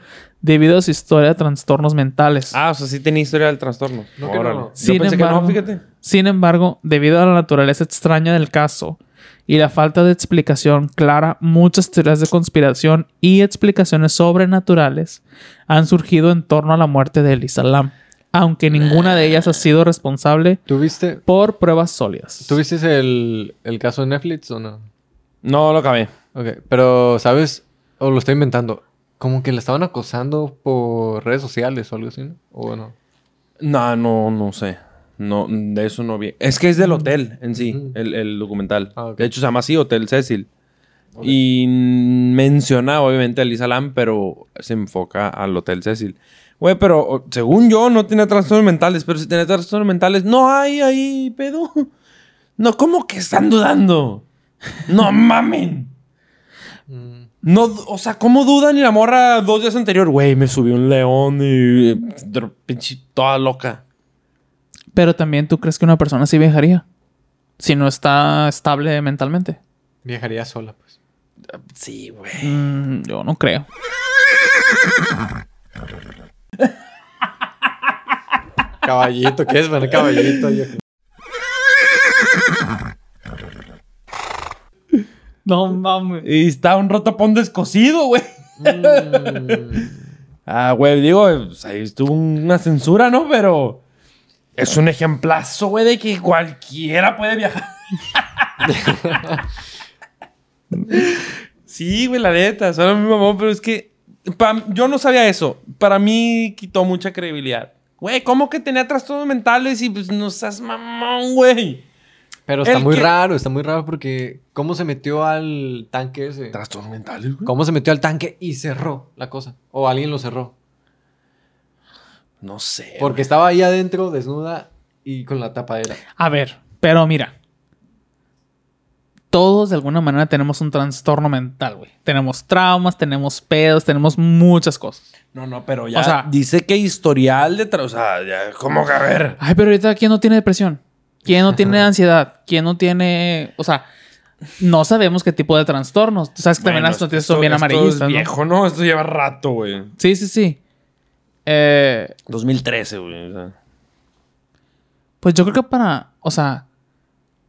debido a su historia de trastornos mentales. Ah, o sea, sí tenía historia del trastorno. No que no. Yo Sin pensé que embargo- no, fíjate. Sin embargo, debido a la naturaleza extraña del caso y la falta de explicación clara, muchas teorías de conspiración y explicaciones sobrenaturales han surgido en torno a la muerte de Elisa Lam, aunque ninguna de ellas ha sido responsable ¿Tuviste, por pruebas sólidas. ¿tuviste el, el caso de Netflix o no? No lo acabé. Ok, pero, ¿sabes? O lo estoy inventando. Como que la estaban acosando por redes sociales o algo así, ¿no? ¿O no? No, no, no sé. No, de eso no vi. Es que es del hotel en sí, el, el documental. Ah. De hecho, se llama así Hotel Cecil. Y mm, menciona, obviamente, a Lisa Lam, pero se enfoca al Hotel Cecil. Güey, pero según yo, no tiene trastornos mentales. Pero si tiene trastornos mentales, no hay ahí, pedo. No, ¿cómo que están dudando? No mamen. Mm, No, o sea, ¿cómo dudan? Y la morra dos días anterior, güey, me subió un león y. pinche toda loca. Pero también tú crees que una persona sí viajaría si no está estable mentalmente. viajaría sola, pues. Sí, güey. Mm, yo no creo. Caballito, ¿qué es, man? Caballito. viejo. No mames. Y está un rotopón descosido, güey. Mm, Ah, güey, digo, pues, ahí estuvo una censura, ¿no? Pero es un ejemplazo, güey, de que cualquiera puede viajar. sí, güey, la neta, suena mi mamón, pero es que pa- yo no sabía eso. Para mí quitó mucha credibilidad. Güey, ¿cómo que tenía trastornos mentales y pues no seas mamón, güey? Pero está El muy que- raro, está muy raro porque ¿cómo se metió al tanque ese? ¿Trastornos mentales, güey? ¿Cómo se metió al tanque y cerró la cosa? O alguien lo cerró. No sé. Porque estaba ahí adentro, desnuda y con la tapadera. A ver, pero mira. Todos de alguna manera tenemos un trastorno mental, güey. Tenemos traumas, tenemos pedos, tenemos muchas cosas. No, no, pero ya O sea- dice que historial de... O sea, ya, ¿cómo que a ver? Ay, pero ahorita, ¿quién no tiene depresión? ¿Quién no tiene ansiedad? ¿Quién no tiene...? O sea, no sabemos qué tipo de trastornos. Tú sabes que también las noticias esto- son bien esto amarillistas, es ¿no? viejo, ¿no? Esto lleva rato, güey. Sí, sí, sí. Eh, 2013, güey. o sea. pues yo creo que para... O sea...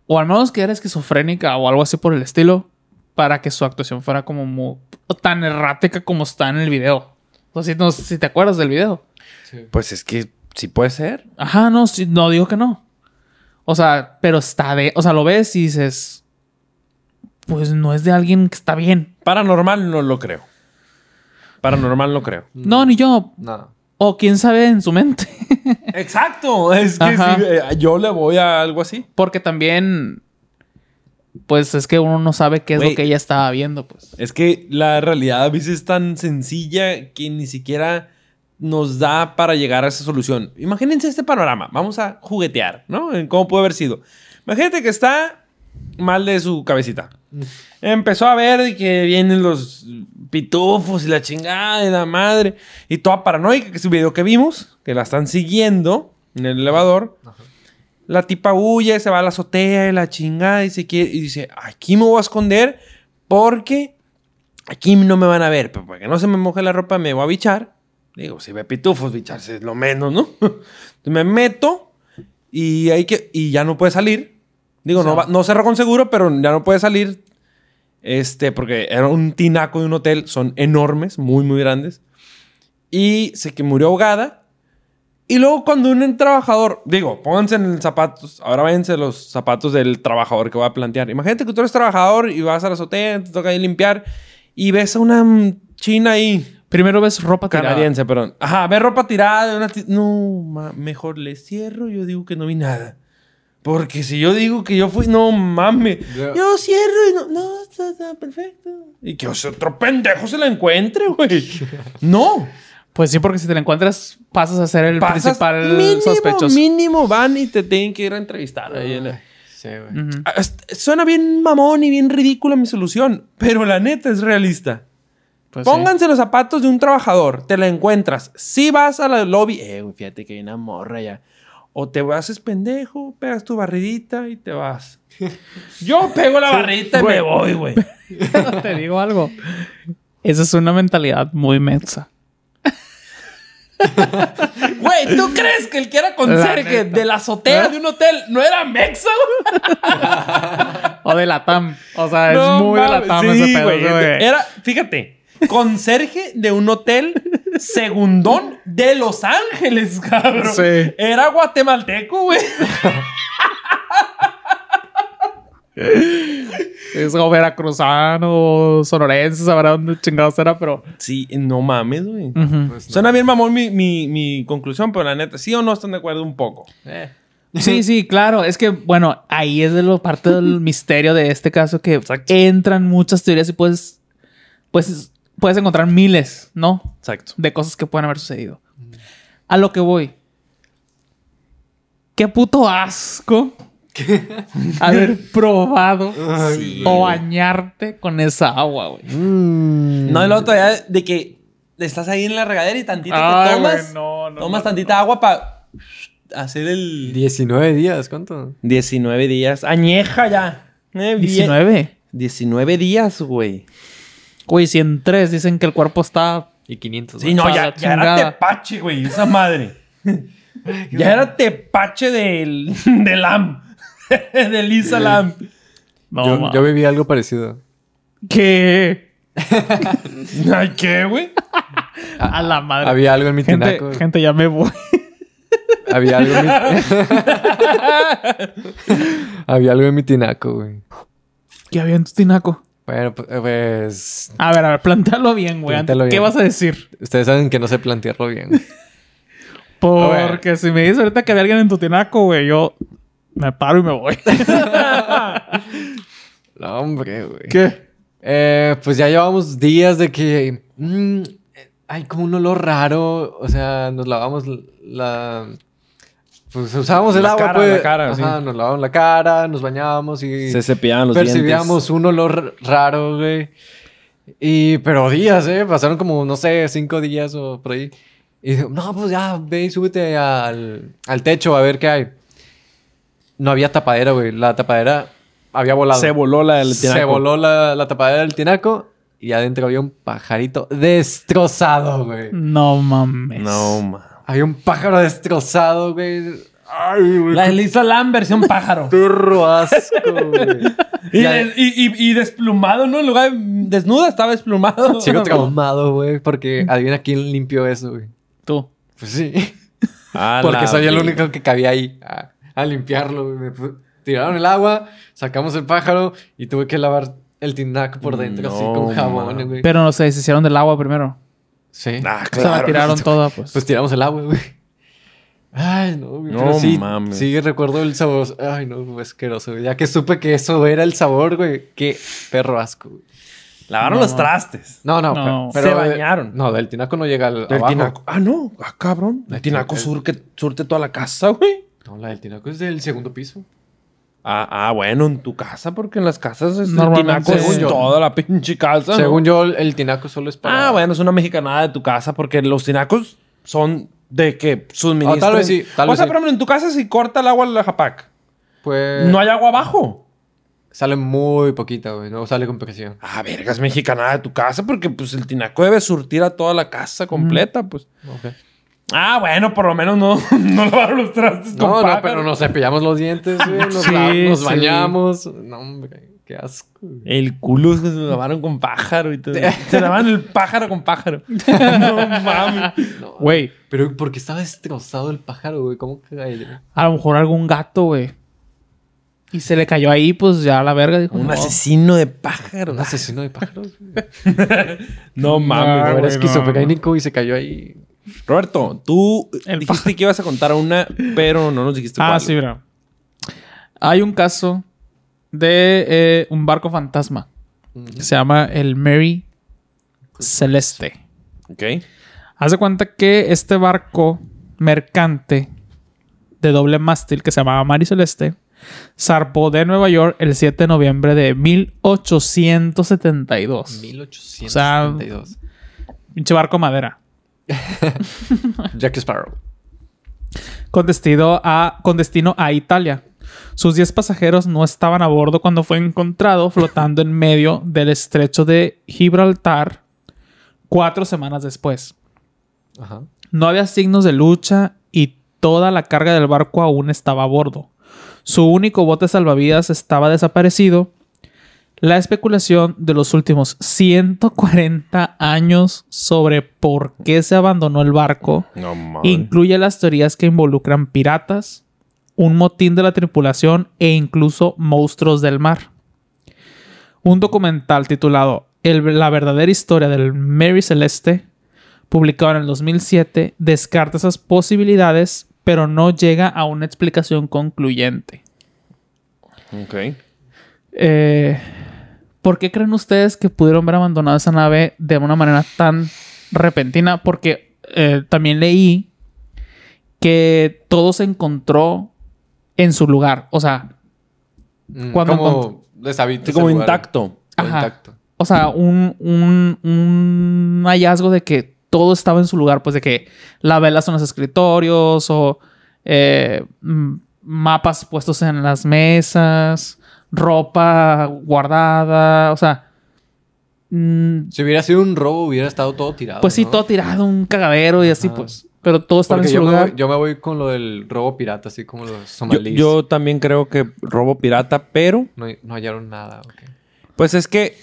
O al menos que era esquizofrénica o algo así por el estilo. Para que su actuación fuera como muy... Tan errática como está en el video. O sea, si, no, si te acuerdas del video. Sí. Pues es que sí puede ser. Ajá, no, sí, no digo que no. O sea, pero está de. O sea, lo ves y dices. Pues no es de alguien que está bien. Paranormal no lo creo. Paranormal no creo. No, ni yo. Nada. O quién sabe en su mente. Exacto. Es que Ajá. sí, eh, yo le voy a algo así. Porque también. Pues es que uno no sabe qué es lo que ella estaba viendo, pues. Es que la realidad a veces es tan sencilla que ni siquiera nos da para llegar a esa solución. Imagínense este panorama. Vamos a juguetear, ¿no? En cómo puede haber sido. Imagínate que está mal de su cabecita. Empezó a ver que vienen los pitufos y la chingada de la madre. Y toda paranoica, que es un video que vimos, que la están siguiendo en el elevador. La tipa huye, se va a la azotea y la chingada y, se quiere, y dice, aquí me voy a esconder porque aquí no me van a ver. Pero para que no se me moje la ropa me voy a bichar. Digo, si ve pitufos, bicharse es lo menos, ¿no? Entonces me meto y, hay que, y ya no puede salir. Digo, no, va- no cerró con seguro, pero ya no puede salir. Este, porque era un tinaco de un hotel. Son enormes, muy, muy grandes. Y se que murió ahogada. Y luego cuando un trabajador, digo, pónganse en zapatos, ahora váyanse los zapatos del trabajador que voy a plantear. Imagínate que tú eres trabajador y vas a la azotea, te toca ahí limpiar y ves a una china ahí, Primero ves ropa tirada. canadiense, perdón. Ajá, ves ropa tirada de una No, ma- mejor le cierro, yo digo que no vi nada. Porque si yo digo que yo fui, no mames. Yo- Yo cierro y no, no, está, está perfecto. Y que otro pendejo se la encuentre, güey. No. Pues sí, porque si te la encuentras, pasas a ser el Pasas- principal mínimo, sospechoso. Mínimo van y te tienen que ir a entrevistar. ahí en la- Sí, güey. Ah, est- Suena bien mamón y bien ridícula mi solución, pero la neta es realista. Pues sí. Pónganse los zapatos de un trabajador, te la encuentras. Si vas a la lobby, eh, fíjate que hay una morra ya. O te haces pendejo, pegas tu barridita y te vas. Yo pego la barridita y me voy, güey. te digo algo. Esa es una mentalidad muy mensa. Güey, ¿tú crees que el que era conserje neta. de la azotea de un hotel no era mexa? O de la TAM. O sea, es muy de la. TAM Sí, ese pedo. Era, fíjate, conserje de un hotel segundón de Los Ángeles, cabrón. Sí. Era guatemalteco, güey. Es como veracruzano, sonorense, sabrá dónde chingados era, pero... Sí, no mames, güey. Ujú. Pues no. Suena bien mamón mi, mi, mi conclusión, pero la neta, ¿sí o no están de acuerdo un poco? Eh. Sí, sí, claro. Es que, bueno, ahí es de lo parte del misterio de este caso que entran muchas teorías y puedes, pues, puedes encontrar miles, ¿no? Exacto. De cosas que pueden haber sucedido. A lo que voy. Qué puto asco haber probado Ay, o bañarte con esa agua, güey. Mm. No, y luego todavía de que estás ahí en la regadera y tantito Ay, te tomas, güey, no, no, tomas no, tantita agua para hacer el... 19 días, ¿cuánto? 19 días. Añeja ya. Eh, bien. 19. 19 días, güey. Güey, si en tres dicen que el cuerpo está... Y 500. Sí, no, ya, ya era tepache, güey, esa madre. ya era tepache del, del Lam. de Lisa Lam. No, yo, yo viví algo parecido. ¿Qué? Ay, ¿qué, güey? A la madre. Había algo en mi gente, tinaco. gente, ya me voy. Había algo en mi... Había algo en mi tinaco, güey. ¿Qué había en tu tinaco? Bueno, pu- pues... A ver, a ver, plantealo bien, güey. Plantéalo ¿Qué bien. vas a decir? Ustedes saben que no sé plantearlo bien. Porque si me dices ahorita que había alguien en tu tinaco, güey, yo me paro y me voy. No, hombre, güey. ¿Qué? Eh, pues ya llevamos días de que... mm, hay como un olor raro. O sea, nos lavamos la... Pues usábamos el La agua, cara, pues. la cara, Ajá, sí. nos lavamos la cara, nos bañábamos y... Se cepillaban los percibíamos un olor raro, güey. Y, pero días, ¿eh? Pasaron como, no sé, cinco días o por ahí. Y dije, no, pues ya, ve y súbete al, al techo a ver qué hay. No había tapadera, güey. La tapadera había volado. Se voló la del Se tinaco. voló la, la tapadera del tinaco y adentro había un pajarito destrozado, güey. No mames. No, ma. Había un pájaro destrozado, güey. Ay, güey. La de Lisa Lam versión pájaro. Perro asco, güey. y, Ya- des- y, y- y desplumado, ¿no? En lugar de desnuda, estaba desplumado. Sigo traumado, güey, porque adivina quién limpió eso, güey. Tú. Pues sí. A Porque soy el único que cabía ahí a, a limpiarlo. güey. Tiraron el agua, sacamos el pájaro y tuve que lavar el tinaco por dentro así No, con jabón, güey. Pero no se deshicieron del agua primero. Sí. Ah, Se la claro. tiraron toda, pues. Pues tiramos el agua, güey. Ay, no, güey. No pero sí, mames. sí recuerdo el sabor. Ay, no, fue asqueroso, güey. Ya que supe que eso era el sabor, güey. Qué perro asco, güey. Lavaron No. los trastes. No, no, No. pero... Se bañaron. No, del tinaco no llega al Del abajo. tinaco. Ah, no. Ah, cabrón. El El tinaco surque, surte toda la casa, güey. No, la del tinaco es del segundo piso. Ah, ah, bueno, en tu casa, porque en las casas es el Normalmente- tinaco es yo. toda la pinche casa. ¿no? Según yo, el tinaco solo es para... Ah, bueno, es una mexicanada de tu casa, porque los tinacos son de que suministran. Ah, tal vez sí, tal o vez sea, sí. ejemplo, en tu casa si corta el agua al Japac, Pues... no hay agua abajo. Sale muy poquita, güey. No sale con presión. Ah, verga, es mexicanada de tu casa, porque pues el tinaco debe surtir a toda la casa completa, pues. Ok. Ah, bueno, por lo menos no, no lavaron los trastes con No, no, pero nos cepillamos los dientes, güey. Nos, Sí, la- nos sí. bañamos. No, hombre. Qué asco. güey. El culo se lavaron con pájaro y todo. Se lavaron el pájaro con pájaro. no mames. No, Güey, Pero ¿por qué estaba destrozado el pájaro, güey? ¿Cómo que güey? a lo mejor algún gato, güey. Y se le cayó ahí, pues ya a la verga. Dijo, Un no. asesino de pájaro. Un asesino de pájaros. güey. No mames. Era esquizofrénico y se cayó ahí. Roberto, tú El dijiste que ibas a contar una, pero no nos dijiste Ah, cuál. sí, mira. Hay un caso de eh, un barco fantasma que se llama el Mary Celeste. Ok. Haz de cuenta que este barco mercante de doble mástil que se llamaba Mary Celeste zarpó de Nueva York el 7 de noviembre de 1872. 1872. Pinche barco madera. Jack Sparrow. con destino a, con destino a Italia. Sus 10 pasajeros no estaban a bordo cuando fue encontrado flotando en medio del estrecho de Gibraltar cuatro semanas después. Ajá. No había signos de lucha y toda la carga del barco aún estaba a bordo. Su único bote salvavidas estaba desaparecido. La especulación de los últimos 140 años sobre por qué se abandonó el barco No. Incluye las teorías que involucran piratas, un motín de la tripulación e incluso monstruos del mar. Un documental titulado El- La verdadera historia del Mary Celeste, publicado en el 2007, descarta esas posibilidades, pero no llega a una explicación concluyente. Ok. Eh, ¿Por qué creen ustedes que pudieron ver abandonada esa nave de una manera tan repentina? Porque eh, también leí que todo se encontró en su lugar. O sea, Mm, Cuando como ese como intacto. Como Ajá. intacto. o sea, un, un, un hallazgo de que todo estaba en su lugar. Pues de que la vela son los escritorios o eh, mapas puestos en las mesas, ropa guardada. O sea, mm, Si hubiera sido un robo, hubiera estado todo tirado. Pues sí, ¿no? todo tirado, un cagadero y así, Ajá. pues. Pero todo estaba Porque en su yo me, lugar. voy, yo me voy con lo del robo pirata, así como los Yo, somalíes. yo también creo que robo pirata, pero No, no hallaron nada. ok. pues es que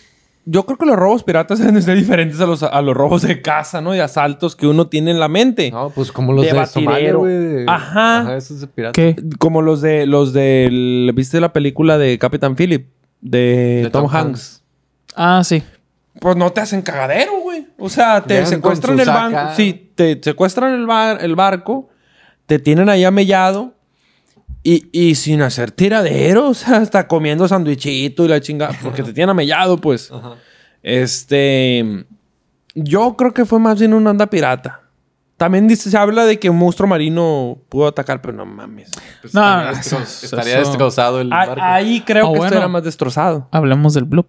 yo creo que los robos piratas deben de ser diferentes a los, a los robos de casa, ¿no? Y asaltos que uno tiene en la mente. No, pues como los De de, Somalia, güey. de- Ajá. esos de pirata. ¿Qué? Como los de los de ¿viste la película de Capitán Phillip? De, De Tom, Tom Hanks. Ah, sí. Pues no te hacen cagadero, güey. O sea, te Llegan secuestran el banco. Sí, te secuestran el, bar- el barco, te tienen ahí amellado y, y sin hacer tiradero, o sea, hasta comiendo sandwichito y la chingada, porque te tienen amellado, pues. Ajá. Este. Yo creo que fue más bien una anda pirata. También dice, se habla de que un monstruo marino pudo atacar, pero no mames. Pues No, estaría, no, destro- eso- estaría eso- destrozado el Ah, barco. ahí creo Ah, que bueno. esto era más destrozado. Hablemos del bloop.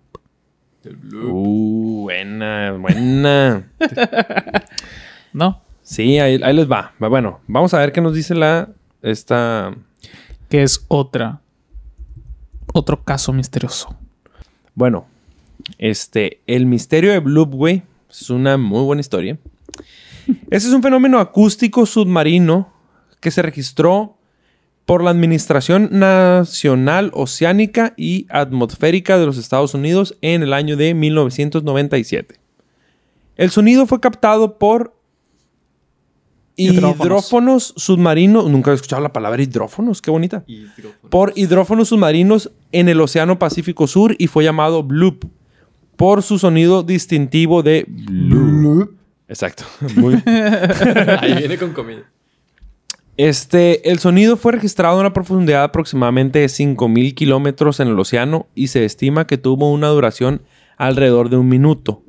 Uh, buena, buena. ¿No? Sí, ahí, ahí les va. Va, Bueno, vamos a ver qué nos dice la. Esta. Que es otra. Otro caso misterioso. Bueno, este. El misterio de Bloop, güey. Es una muy buena historia. Ese es un fenómeno acústico submarino que se registró por la Administración Nacional Oceánica y Atmosférica de los Estados Unidos en el año de 1997. El sonido fue captado por Hidrófonos. hidrófonos submarinos. Nunca he escuchado la palabra hidrófonos, qué bonita. Por hidrófonos submarinos en el Océano Pacífico Sur y fue llamado bloop por su sonido distintivo de bloop. Exacto. Muy- Ahí viene con comida. Este, el sonido fue registrado a una profundidad de aproximadamente de 5.000 kilómetros en el océano y se estima que tuvo una duración alrededor de un minuto.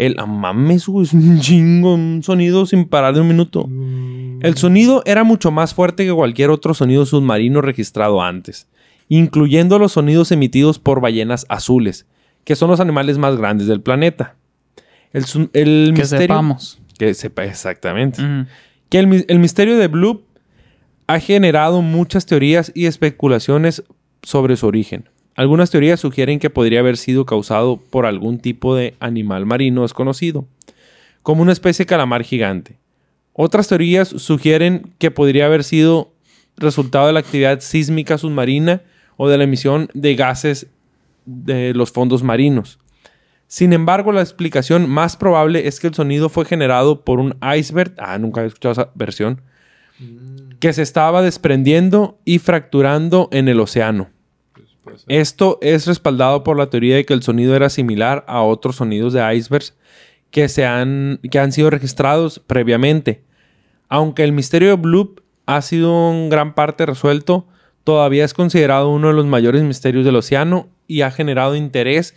El ah, mames, güey, es un chingo, un sonido sin parar de un minuto. El sonido era mucho más fuerte que cualquier otro sonido submarino registrado antes. incluyendo los sonidos emitidos por ballenas azules, que son los animales más grandes del planeta. El, Que misterio... sepamos. Que sepa exactamente. Mm. Que el, el misterio de Bloop ha generado muchas teorías y especulaciones sobre su origen. Algunas teorías sugieren que podría haber sido causado por algún tipo de animal marino desconocido, como una especie de calamar gigante. Otras teorías sugieren que podría haber sido resultado de la actividad sísmica submarina o de la emisión de gases de los fondos marinos. Sin embargo, la explicación más probable es que el sonido fue generado por un iceberg, ah, nunca había escuchado esa versión, que se estaba desprendiendo y fracturando en el océano. Esto es respaldado por la teoría de que el sonido era similar a otros sonidos de icebergs que, se han, que han sido registrados previamente. Aunque el misterio de Bloop ha sido en gran parte resuelto, todavía es considerado uno de los mayores misterios del océano y ha generado interés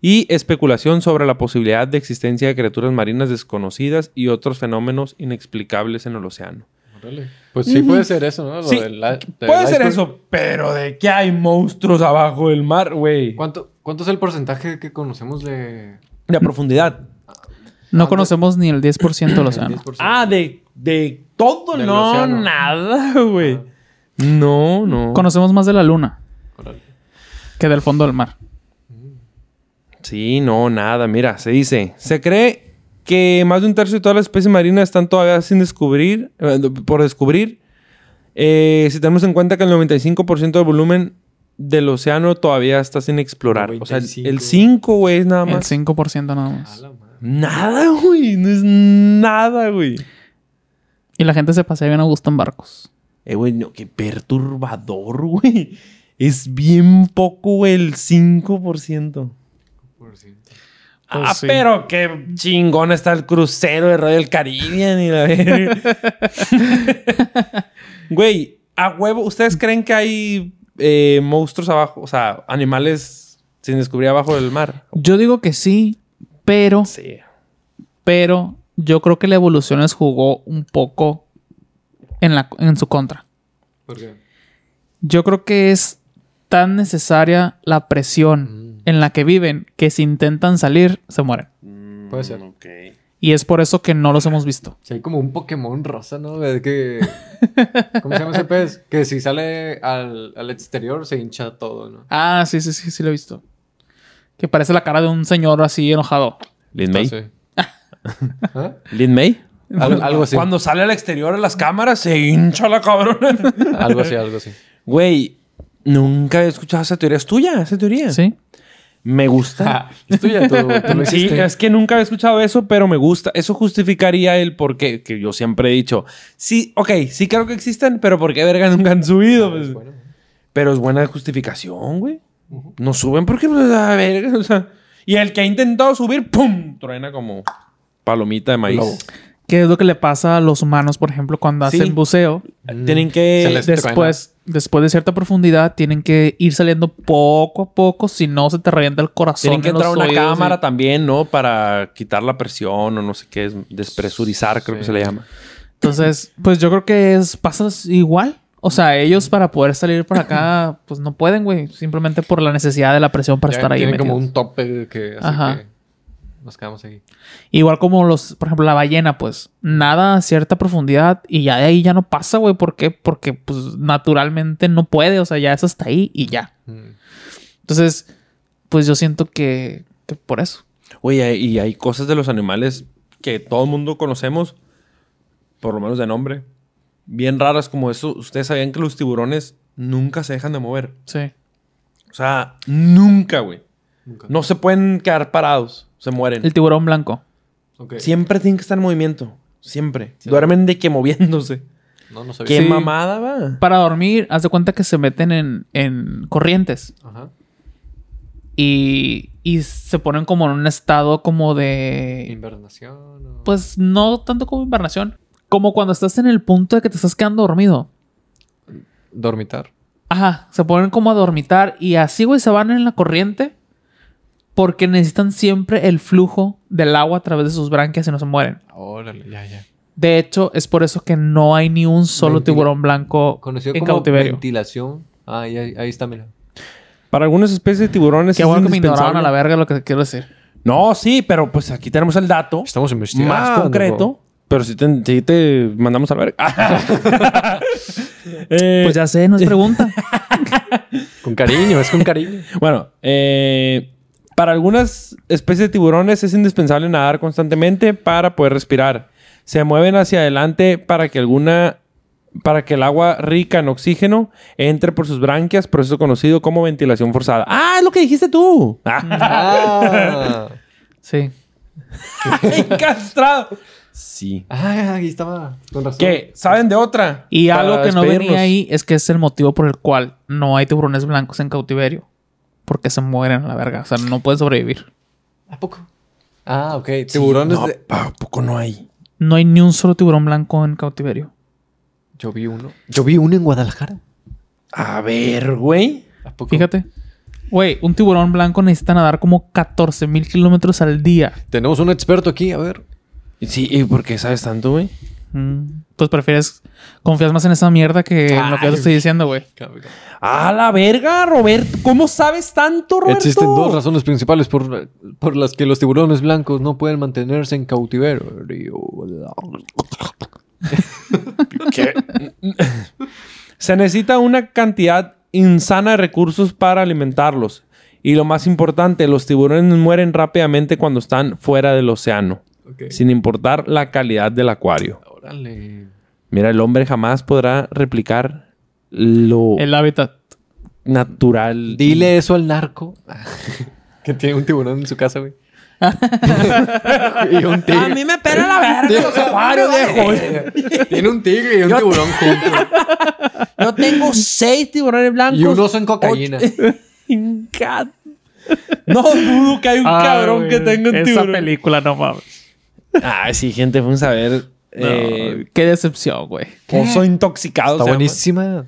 y especulación sobre la posibilidad de existencia de criaturas marinas desconocidas y otros fenómenos inexplicables en el océano. Órale. Pues sí puede ser eso, ¿no? Lo Sí, del- del puede ser iceberg. eso, pero de que hay monstruos abajo del mar, güey. ¿Cuánto, ¿Cuánto es el porcentaje que conocemos de...? De profundidad. No conocemos ni el 10% del océano. 10%? Ah, de, de todo, Del no, océano. nada, güey. No, no. Conocemos más de la luna que del fondo del mar. Sí, no, nada. Mira, se dice, se cree que más de un tercio de todas las especies marinas están todavía sin descubrir, eh, por descubrir. Eh, si tenemos en cuenta que el 95% del volumen del océano todavía está sin explorar. O sea, el 5, güey, es nada más. El 5% nada más. Nada, güey. No es nada, güey. Y la gente se pasea bien a gusto en barcos. Eh, güey, no, qué perturbador, güey. Es bien poco el 5%. 5%. Ah, pues pero qué chingón está el crucero de Royal Caribbean y Güey, a huevo, ¿ustedes creen que hay eh, monstruos abajo? O sea, animales sin descubrir abajo del mar. Yo digo que sí, pero. Sí. Pero yo creo que la evolución les jugó un poco en, la, en su contra. ¿Por qué? Yo creo que es tan necesaria la presión en la que viven que si intentan salir, se mueren. Puede ser. Ok. Y es por eso que no los hemos visto. Si hay como un Pokémon rosa, ¿no? Es que... ¿Cómo se llama ese pez? Que si sale al, al exterior se hincha todo, ¿no? Ah, sí, sí, sí, sí lo he visto. Que parece la cara de un señor así enojado. ¿Lin May? Entonces- ¿Ah? ¿Lin May? Al- algo así. Cuando sale al exterior a las cámaras, se hincha la cabrona. Algo así, algo así. Güey, nunca he escuchado esa teoría. ¿Es tuya esa teoría? Sí. Me gusta. Ah, es tuya, tú, tú lo Sí, es que nunca había escuchado eso, pero me gusta. Eso justificaría el por qué, que yo siempre he dicho. Sí, ok, sí creo que existen, pero ¿por qué verga nunca han subido? Pues, Bueno, Pero es buena justificación, güey. No suben porque, pues, a verga, o sea. Y el que ha intentado subir, ¡pum! Truena como palomita de maíz. Lobo. ¿Qué es lo que le pasa a los humanos, por ejemplo, cuando Sí. hacen buceo? Tienen que... Se les- Después, después de cierta profundidad, tienen que ir saliendo poco a poco, si no se te revienta el corazón. Tienen que en los entrar una y- cámara también, ¿no? Para quitar la presión o no sé qué es. Despresurizar, creo que se le llama. Entonces, pues yo creo que es, pasa igual. O sea, ellos para poder salir para acá, pues no pueden, güey. Simplemente por la necesidad de la presión para Ya estar ahí. Tiene como un tope que Ajá. que nos quedamos ahí. Igual como los, por ejemplo, la ballena, pues nada a cierta profundidad y ya de ahí ya no pasa, güey. ¿Por qué? Porque pues naturalmente no puede, o sea, ya es hasta ahí y ya. Mm. Entonces, pues yo siento que, que por eso. Oye, y hay cosas de los animales que todo el mundo conocemos, por lo menos de nombre, bien raras como eso. Ustedes sabían que los tiburones nunca se dejan de mover. Sí. O sea, nunca, güey. Nunca. No se pueden quedar parados. Se mueren. El tiburón blanco. Siempre tienen que estar en movimiento. Siempre. Sí. Duermen de que moviéndose. No, no sabía. ¿Qué Sí. mamada va? Para dormir, haz de cuenta que se meten en, en corrientes Ajá. y, y se ponen como en un estado como de... Invernación. o- Pues no tanto como invernación, como cuando estás en el punto de que te estás quedando dormido. Dormitar. Ajá, se ponen como a dormitar y así, güey, se van en la corriente porque necesitan siempre el flujo del agua a través de sus branquias y no se mueren. Órale, ya, ya. De hecho, es por eso que no hay ni un solo Ventila- tiburón blanco Conocido en como cautiverio. ventilación Ah, ahí, ahí, está, mira. Para algunas especies de tiburones Qué es bueno que me ignoraron indispensable- a la verga lo que quiero decir. No, sí, pero pues aquí tenemos el dato Estamos investigando. más concreto. Pero si te, sí te mandamos a la verga. Eh, Pues ya sé, no es pregunta. Con cariño, es con cariño. Bueno, eh, para algunas especies de tiburones es indispensable nadar constantemente para poder respirar. Se mueven hacia adelante para que alguna para que el agua rica en oxígeno entre por sus branquias, proceso conocido como ventilación forzada. Ah, es lo que dijiste tú. Ah, Sí. Encastrado. Sí. ah ahí estaba. Con razón. ¿Qué? ¿Saben de otra? Y algo que no venía ahí es que es el motivo por el cual no hay tiburones blancos en cautiverio. Porque se mueren a la verga. O sea, no pueden sobrevivir. ¿A poco? Ah, ok. Tiburones No, de... ¿a poco no hay? No hay ni un solo tiburón blanco en cautiverio. Yo vi uno. Yo vi uno en Guadalajara. A ver, güey. ¿A poco? Fíjate. Güey, un tiburón blanco necesita nadar como 14 mil kilómetros al día. Tenemos un experto aquí, a ver. Sí, ¿y por qué sabes tanto, güey? Mm, Pues prefieres... Confías más en esa mierda que en lo que yo te estoy diciendo, güey. ¡A la verga, Roberto! ¿Cómo sabes tanto, Roberto? Existen dos razones principales por, por las que los tiburones blancos no pueden mantenerse en cautiverio. Se necesita una cantidad insana de recursos para alimentarlos. Y lo más importante, los tiburones mueren rápidamente cuando están fuera del océano, sin importar la calidad del acuario. Órale. Mira, el hombre jamás podrá replicar lo El hábitat. natural. Dile eso al narco. que tiene un tiburón en su casa, güey. y un tigre. me pela la verga los acuarios, viejo. Tiene un tigre y un tiburón juntos. Yo tengo seis tiburones blancos. Y un oso en cocaína. No dudo que hay un cabrón güey, que tenga un Esa tiburón. película, no mames. Ah, sí, gente, vamos a ver. No, eh, qué decepción, güey. oso intoxicado. Está buenísima.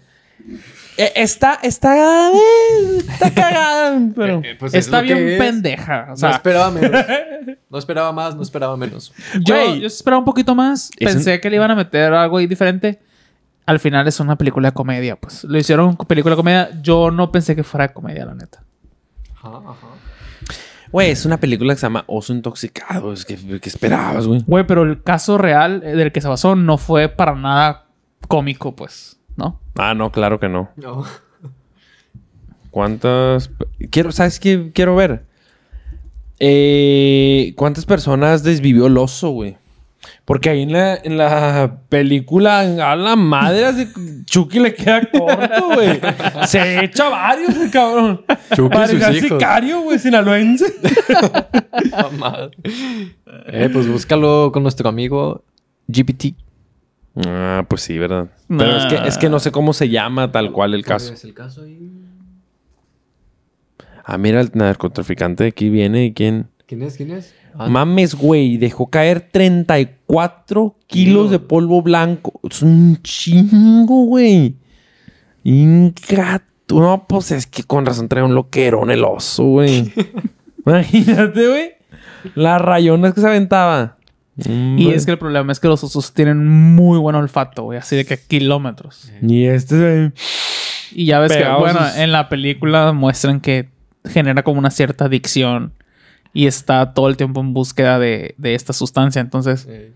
Eh, está, está, eh, está cagada, pero. Pues es Está bien es. pendeja. O No sea, esperaba menos. No esperaba más, no esperaba menos. yo, yo esperaba un poquito más. Pensé que le iban a meter algo ahí diferente. Al final es una película de comedia, pues. Lo hicieron película de comedia. Yo no pensé que fuera de comedia, la neta. Ajá, ajá. Güey, es una película que se llama Oso Intoxicado. Es que, ¿qué esperabas, güey? Güey, pero el caso real eh, del que se basó no fue para nada cómico, pues. ¿No? Ah, no, claro que no. No. ¿Cuántas? Quiero, ¿sabes qué quiero ver? Eh, ¿Cuántas personas desvivió el oso, güey? Porque ahí en la, en la película, a la madre, así, Chucky le queda corto, güey. Se echa varios, el cabrón. Chucky y sus hijos. sicario, güey, sinaloense. Mamá. Eh, pues búscalo con nuestro amigo GPT. Ah, pues sí, ¿verdad? Pero es, que, es que no sé cómo se llama tal cual el caso. es el caso ahí? Ah, mira, el narcotraficante de aquí viene y quién... ¿Quién es? ¿Quién es? Ah, Mames, güey, dejó caer 34 kilos de polvo blanco. Es un chingo, güey. Inca. No, pues es que con razón trae un loquerón el oso, güey. Imagínate, güey. Las rayonas que se aventaba. Y es que el problema es que los osos tienen muy buen olfato, güey. Así de que kilómetros. Y este, güey. Y ya ves Pegados que, bueno, en la película muestran que genera como una cierta adicción y está todo el tiempo en búsqueda de, de esta sustancia. Entonces, eh,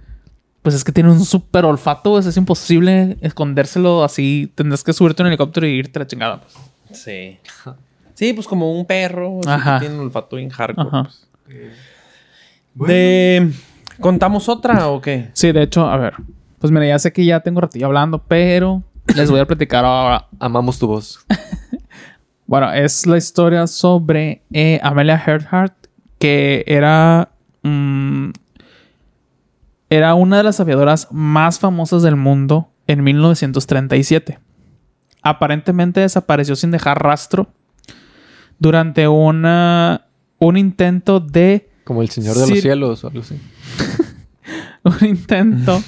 pues es que tiene un súper olfato, pues, es imposible escondérselo así. Tendrás que subirte a un helicóptero y irte a la chingada. pues. Sí. Sí, pues como un perro. que Ajá. Tiene un olfato bien hardcore. Ajá. pues. De... ¿Contamos otra o qué? Sí, de hecho, a ver. Pues mira, ya sé que ya tengo ratillo hablando, pero les voy a platicar ahora. amamos tu voz. Bueno, es la historia sobre eh, Amelia Earhart, que era. mm, era una de las aviadoras más famosas del mundo en 1937. Aparentemente desapareció sin dejar rastro durante una, un intento de Como el Señor de los Cielos o algo así. un intento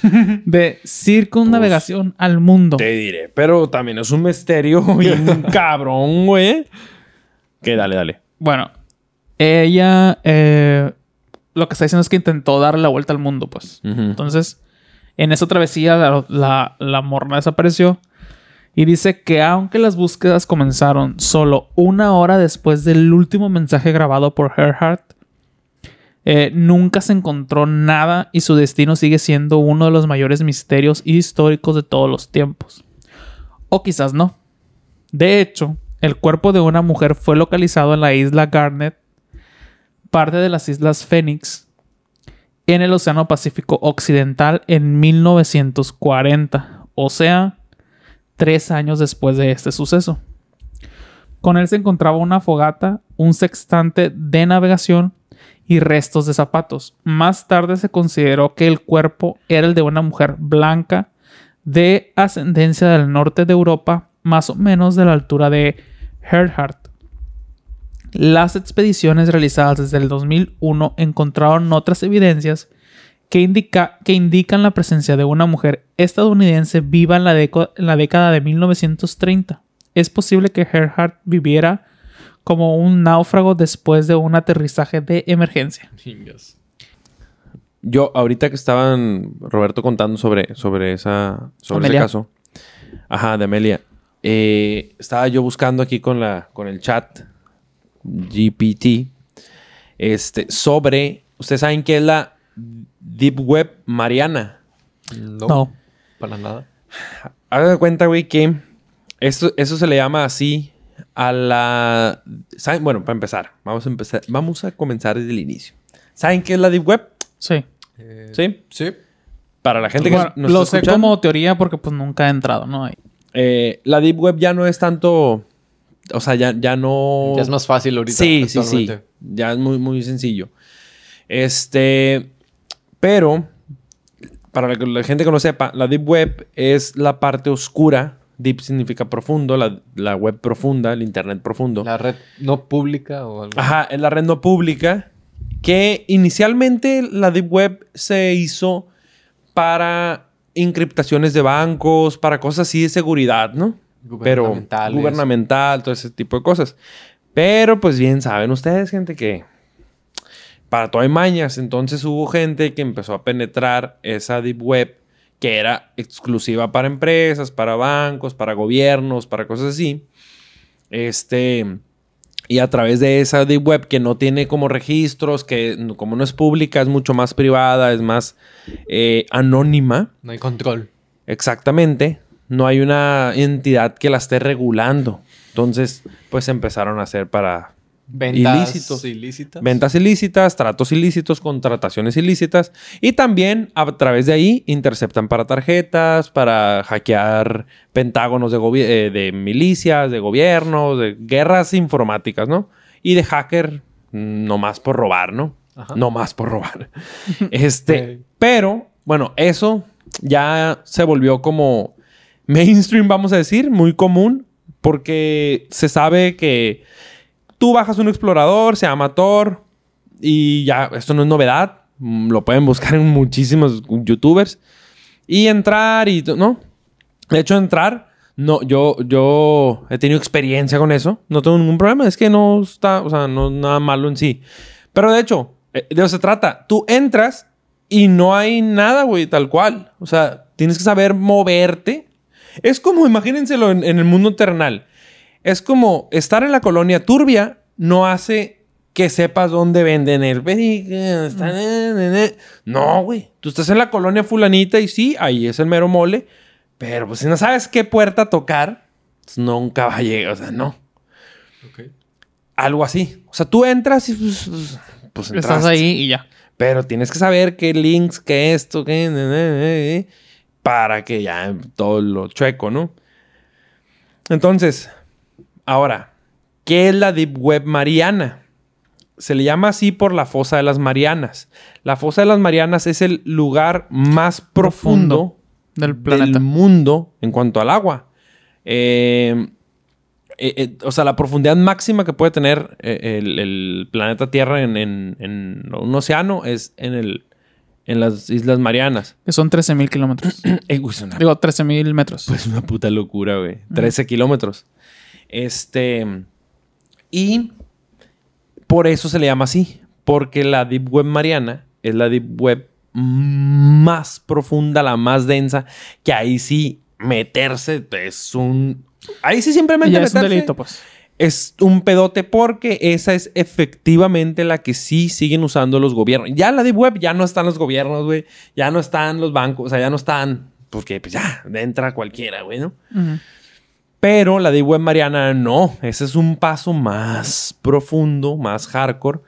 de circunnavegación al mundo. Te diré, pero también es un misterio bien cabrón, güey. Que dale, dale. Bueno, ella eh, lo que está diciendo es que intentó darle la vuelta al mundo, pues. Entonces, en esa travesía la, la, la morna desapareció Y dice que aunque las búsquedas comenzaron solo una hora después del último mensaje grabado por Earhart, eh, nunca se encontró nada y su destino sigue siendo uno de los mayores misterios históricos de todos los tiempos. O quizás no. De hecho, el cuerpo de una mujer fue localizado en la isla Garnet, parte de las islas Phoenix, en el Océano Pacífico Occidental en 1940. O sea, tres años después de este suceso. Con él se encontraba una fogata, un sextante de navegación y restos de zapatos. Más tarde se consideró que el cuerpo era el de una mujer blanca de ascendencia del norte de Europa, más o menos de la altura de Earhart. Las expediciones realizadas desde el 2001 encontraron otras evidencias que, indica, que indican la presencia de una mujer estadounidense viva en la, en la década de 1930. Es posible que Earhart viviera como un náufrago después de un aterrizaje de emergencia. Yo, ahorita que estaban Roberto contando sobre, sobre, esa, sobre ese caso, ajá, de Amelia, eh, estaba yo buscando aquí con, la, con el chat GPT este, sobre, ustedes saben qué es la Deep Web Mariana. No, para nada. Hagan cuenta, güey, que eso, eso se le llama así a la... ¿saben? Bueno, para empezar, vamos a empezar, vamos a comenzar desde el inicio. ¿Saben qué es la Deep Web? Sí. Eh, ¿Sí? Sí. Para la gente que Bueno, nos lo está sé escuchando, como teoría porque pues nunca he entrado, ¿no? Ahí. eh, la Deep Web ya no es tanto... O sea, ya, ya no... Ya es más fácil ahorita. Sí, sí, sí. Ya es muy, muy sencillo. Este... Pero... Para la, la gente que no sepa, la Deep Web es la parte oscura. Deep significa profundo, la, la web profunda, el Internet profundo. La red no pública o algo. Ajá, es la red no pública. Que inicialmente la Deep Web se hizo para encriptaciones de bancos, para cosas así de seguridad, ¿no? Pero gubernamental, todo ese tipo de cosas. Pero pues bien saben ustedes, gente, que para todo hay mañas. Entonces hubo gente que empezó a penetrar esa Deep Web que era exclusiva para empresas, para bancos, para gobiernos, para cosas así. Este... Y a través de esa Deep Web que no tiene como registros, que no- como no es pública, es mucho más privada, es más eh, anónima. No hay control. Exactamente. No hay una entidad que la esté regulando. Entonces, pues empezaron a hacer para Ventas Ilícitos. ilícitas. ventas ilícitas, tratos ilícitos, contrataciones ilícitas. Y también a través de ahí interceptan para tarjetas, para hackear pentágonos de, eh, de milicias, de gobiernos, de guerras informáticas, ¿no? Y de hacker, nomás por robar, ¿no? Ajá. No más por robar. este, pero, bueno, eso ya se volvió como mainstream, vamos a decir, muy común, porque se sabe que tú bajas un explorador, se llama Tor, y ya, esto no es novedad, mm, lo pueden buscar en muchísimos youtubers, y entrar y, ¿no? De hecho, entrar, no, yo, yo he tenido experiencia con eso, no tengo ningún problema, es que no está, o sea, no es nada malo en sí. Pero de hecho, eh, de eso se trata, tú entras y no hay nada, güey, tal cual. O sea, tienes que saber moverte. Es como, imagínenselo en, en el mundo terrenal. Es como estar en la colonia turbia no hace que sepas dónde venden el. No, güey. Tú estás en la colonia fulanita y sí, ahí es el mero mole. Pero pues si no sabes qué puerta tocar, pues, nunca va a llegar. O sea, no. Algo así. O sea, tú entras y pues, pues, pues Estás ahí y ya. Pero tienes que saber qué links, qué esto, qué... para que ya todo lo chueco, ¿no? Entonces, ahora, ¿qué es la Deep Web Mariana? Se le llama así por la fosa de las Marianas. La fosa de las Marianas es el lugar más profundo, Del planeta. mundo en cuanto al agua. Eh, eh, eh, o sea, la profundidad máxima que puede tener el, el planeta Tierra en, en- en un océano es en, el, en las Islas Marianas. Que son 13.000 kilómetros. Eh, güey, es una, Digo, 13.000 metros. pues una puta locura, güey. 13 kilómetros. Este. Y por eso se le llama así. Porque la Deep Web Mariana es la Deep Web más profunda, la más densa, que ahí sí meterse es un... Ahí sí simplemente Ya es un meterse delito, pues. Es un pedote porque esa es efectivamente la que sí siguen usando los gobiernos. Ya la Deep Web ya no están los gobiernos, güey. Ya no están los bancos, o sea, ya no están... Porque pues ya, entra cualquiera, güey, ¿no? Pero la Deep Web Mariana no. Ese es un paso más profundo, más hardcore.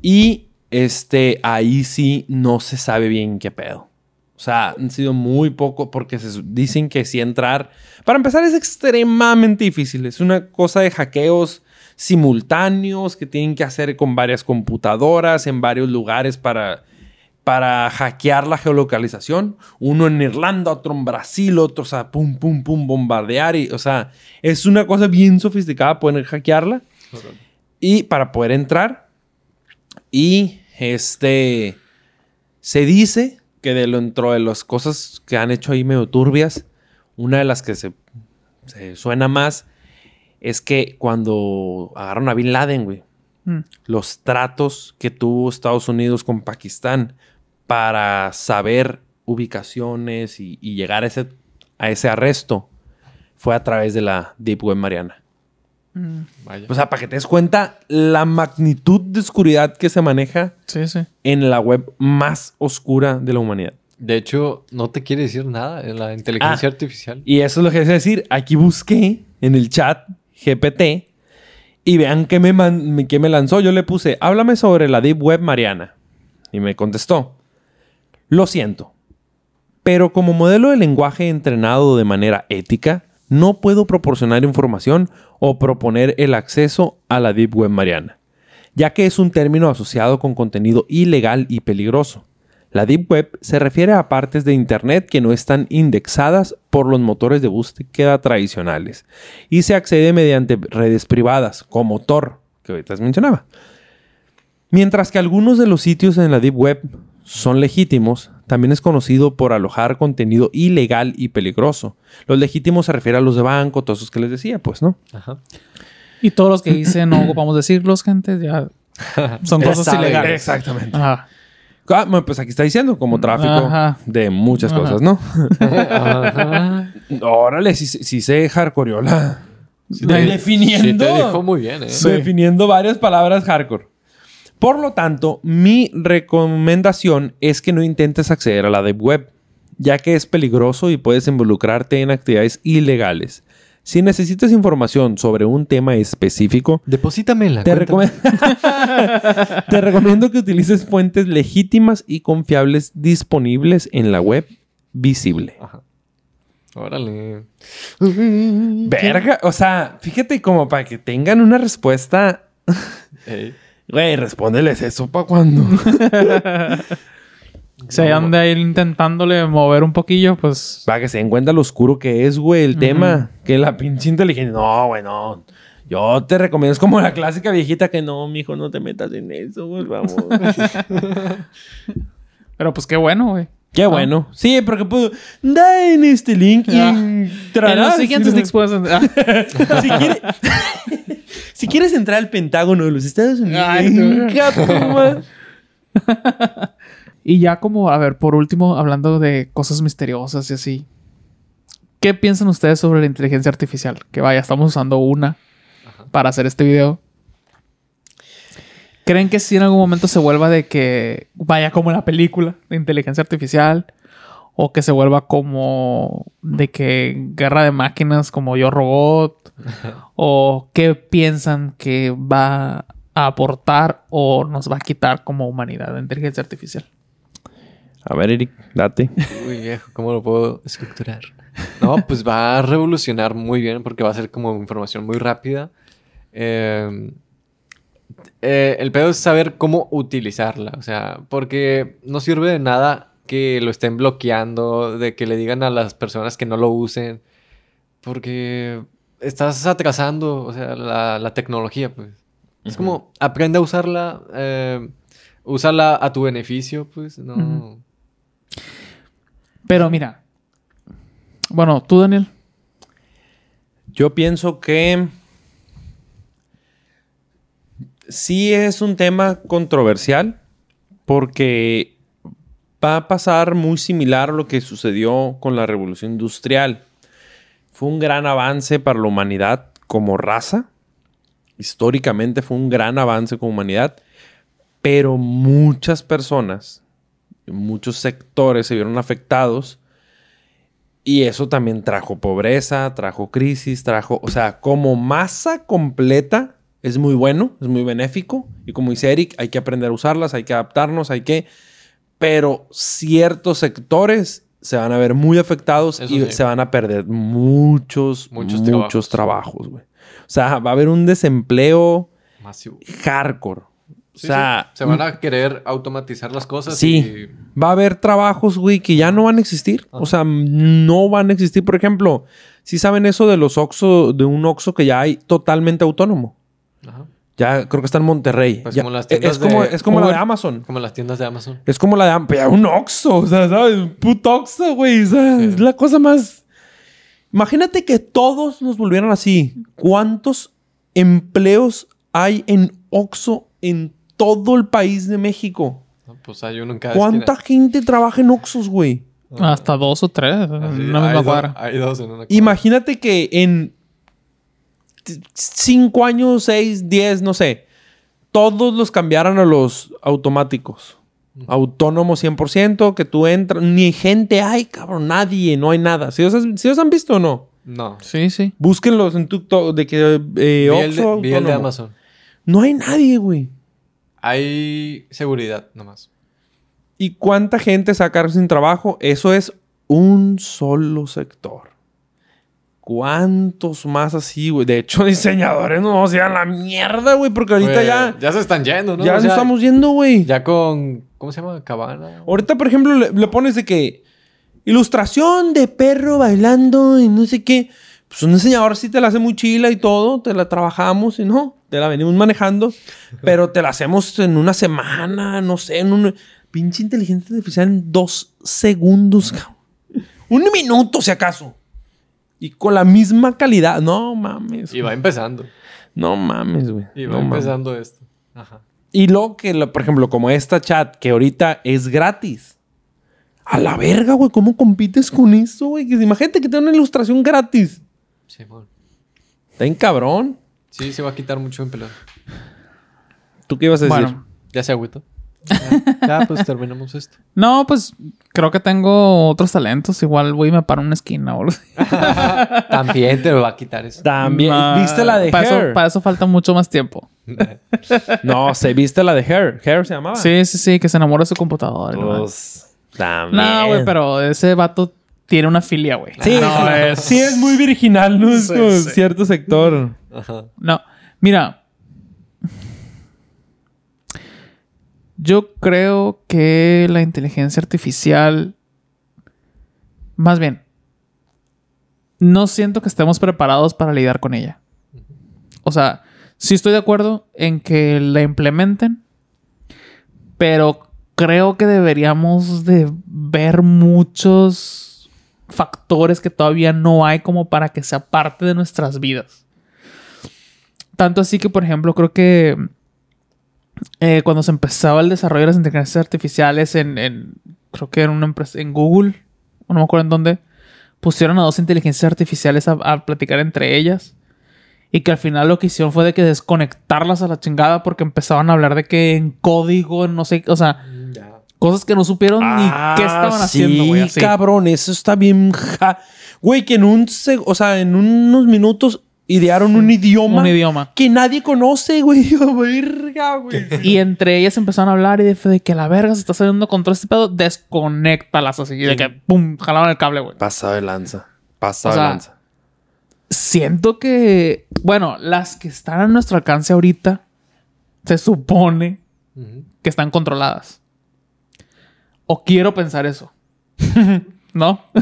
Y este, ahí sí no se sabe bien qué pedo. O sea, han sido muy poco porque se dicen que si entrar. Para empezar, es extremadamente difícil. Es una cosa de hackeos simultáneos que tienen que hacer con varias computadoras en varios lugares para, para hackear la geolocalización. Uno en Irlanda, otro en Brasil, otro, o sea, pum, pum, pum, bombardear. Y, o sea, es una cosa bien sofisticada poder hackearla. Y para poder entrar. Y este. Se dice que de lo dentro de las cosas que han hecho ahí medio turbias, una de las que se, se suena más es que cuando agarraron a Bin Laden, güey, Mm. los tratos que tuvo Estados Unidos con Pakistán para saber ubicaciones y, y llegar a ese, a ese arresto fue a través de la Deep Web Mariana. Mm. Vaya. O sea, para que te des cuenta la magnitud de oscuridad que se maneja Sí, sí. en la web más oscura de la humanidad. De hecho, no te quiere decir nada en la inteligencia Ah. artificial. Y eso es lo que es decir. Aquí busqué en el chat GPT y vean qué me, man- qué me lanzó. Yo le puse, háblame sobre la Deep Web Mariana. Y me contestó, lo siento, pero como modelo de lenguaje entrenado de manera ética, no puedo proporcionar información o proponer el acceso a la Deep Web Mariana, ya que es un término asociado con contenido ilegal y peligroso. La Deep Web se refiere a partes de Internet que no están indexadas por los motores de búsqueda tradicionales y se accede mediante redes privadas, como Tor, que ahorita mencionaba. Mientras que algunos de los sitios en la Deep Web son legítimos, también es conocido por alojar contenido ilegal y peligroso. Los legítimos se refiere a los de banco, todos esos que les decía, pues, ¿no? Ajá. Y todos los que dicen no ocupamos decirlos, gente, ya son cosas ilegales. Exactamente. Ajá. Ah, pues aquí está diciendo, como tráfico Ajá. de muchas Ajá. cosas, ¿no? Ajá. Órale, si si se hardcoreó la... Sí, De- te- definiendo. Sí, te dijo muy bien, ¿eh? definiendo varias palabras hardcore. Por lo tanto, mi recomendación es que no intentes acceder a la Deep Web, ya que es peligroso y puedes involucrarte en actividades ilegales. Si necesitas información sobre un tema específico, Deposítame en la te, recome- te recomiendo que utilices fuentes legítimas y confiables disponibles en la web visible. Ajá. Órale. Verga, o sea, fíjate como para que tengan una respuesta. Güey, respóndeles eso para cuando. Si hay anda ir intentándole mover un poquillo, pues. Para que se den cuenta lo oscuro que es, güey, el tema. Que la pinche inteligencia. No, güey, no. Yo te recomiendo, es como la clásica viejita que no, mijo, no te metas en eso, güey, vamos. Pero pues qué bueno, güey. Qué bueno. Sí, porque puedo. Da en este link y Ah. En los siguientes links puedes. ah. si, quiere- si quieres entrar al Pentágono de los Estados Unidos. Ay, no. Y ya como, a ver, por último, hablando de cosas misteriosas y así. ¿Qué piensan ustedes sobre la inteligencia artificial? Que vaya, estamos usando una para hacer este video. ¿Creen que si en algún momento se vuelva de que vaya como la película de inteligencia artificial? O que se vuelva como de que guerra de máquinas como Yo Robot? ¿O qué piensan que va a aportar o nos va a quitar como humanidad la inteligencia artificial? A ver, Eric, date. Uy, viejo, ¿cómo lo puedo estructurar? No, pues va a revolucionar muy bien porque va a ser como información muy rápida. Eh, eh, el pedo es saber cómo utilizarla, o sea, porque no sirve de nada que lo estén bloqueando, de que le digan a las personas que no lo usen, porque estás atrasando, o sea, la, la tecnología, pues. Es como, aprende a usarla, eh, úsala a tu beneficio, pues, no... Pero mira. Bueno, tú, Daniel. Yo pienso que sí es un tema controversial porque va a pasar muy similar a lo que sucedió con la revolución industrial. Fue un gran avance para la humanidad como raza. Históricamente fue un gran avance como humanidad. Pero muchas personas, muchos sectores se vieron afectados. Y eso también trajo pobreza, trajo crisis, trajo, o sea, como masa completa es muy bueno, es muy benéfico. Y como dice Eric, hay que aprender a usarlas, hay que adaptarnos, hay que... Pero ciertos sectores se van a ver muy afectados Eso y sí. se van a perder muchos, Muchos muchos, trabajos. güey. O sea, va a haber un desempleo Masivo. hardcore. O sea, sí. se van a querer automatizar las cosas. Sí. y- va a haber trabajos, güey, que ya no van a existir. O sea, no van a existir. Por ejemplo, si saben eso de los Oxxo, de un Oxxo que ya hay totalmente autónomo. Ya creo que está en Monterrey. Pues Ya- como las es, tiendas como, de es como la de. Amazon. Como las tiendas de Amazon. Es como la de Am- ya un Oxxo, o sea, ¿sabes? Un puto Oxxo, güey. O sea, Sí. es la cosa más... Imagínate que todos nos volvieran así. ¿Cuántos empleos hay en Oxxo en todo el país de México? ¿no? Pues hay uno en cada ¿Cuánta esquina. gente trabaja en Oxxos, güey? Hasta dos o tres. Así, en una hay, misma dos, hay dos en una cuadra. Imagínate que en t- cinco años, seis, diez, no sé, todos los cambiaran a los automáticos. Autónomo 100%, que tú entras, ni gente hay, cabrón, nadie, no hay nada. ¿Sí los, has, sí los han visto o no? No. Sí, sí. Búsquenlos en TikTok de que eh, Vi el, de, Oxxo vi el de autónomo. Amazon. No hay nadie, güey. Hay seguridad nomás. ¿Y cuánta gente sacar sin trabajo? Eso es un solo sector. ¿Cuántos más así, güey? De hecho, diseñadores no vamos a ir a la mierda, güey, porque ahorita Pues, ya, Ya se están yendo, ¿no? ya O nos sea, estamos yendo, güey. Ya con. ¿Cómo se llama? Cabana. Ahorita, por ejemplo, le, le pones de que ilustración de perro bailando y no sé qué. Pues un diseñador sí te la hace muy chila y todo, te la trabajamos y no, te la venimos manejando, pero te la hacemos en una semana, no sé, en un pinche inteligencia artificial en dos segundos, cabrón. Un minuto, si acaso. Y con la misma calidad. No mames. Y va empezando. No mames, güey. Y va No mames. empezando esto. Ajá. Y luego que, lo- por ejemplo, como esta chat, que ahorita es gratis. A la verga, güey. ¿Cómo compites con eso, güey? Imagínate que te una ilustración gratis. Simón. Está en cabrón. Sí, se va a quitar mucho empleo. ¿Tú qué ibas a decir? Bueno, Ya se agüitó. Ya, ya, pues terminamos esto. no, pues creo que tengo otros talentos. Igual voy y me paro en una esquina. También te lo va a quitar eso. También. ¿Viste la de para Hair? Eso, para eso falta mucho más tiempo. No, se viste la de Hair. Hair se llamaba. Sí, sí, sí, que se enamora de su computadora. ¿no? Pues, también. No, güey, pero ese vato tiene una filia, güey. Sí, no, es... sí es muy virginal, ¿no? Es Sí, como sí. cierto sector. Ajá. No, mira. Yo creo que la inteligencia artificial. Más bien. No siento que estemos preparados para lidiar con ella. O sea, sí estoy de acuerdo en que la implementen. Pero creo que deberíamos de ver muchos factores que todavía no hay como para que sea parte de nuestras vidas. Tanto así que, por ejemplo, creo que eh, cuando se empezaba el desarrollo de las inteligencias artificiales en, en- creo que en una empresa, en Google, no me acuerdo en dónde, pusieron a dos inteligencias artificiales a, a platicar entre ellas. Y que al final lo que hicieron fue de que desconectarlas a la chingada porque empezaban a hablar de que en código, no sé, o sea, Ya. cosas que no supieron ni qué estaban Ah, haciendo, güey. así. cabrón, eso está bien. ja- Güey, que en un. O sea, en unos minutos idearon un idioma. Un idioma. Que nadie conoce, güey. Verga, güey. Y entre ellas empezaron a hablar y de, de que la verga se está saliendo contra este pedo, desconéctalas así. De que pum, jalaban el cable, güey. Pasado de lanza. Pasado O sea, de lanza. Siento que, bueno, las que están a nuestro alcance ahorita, se supone que están controladas. O quiero pensar eso. ¿No?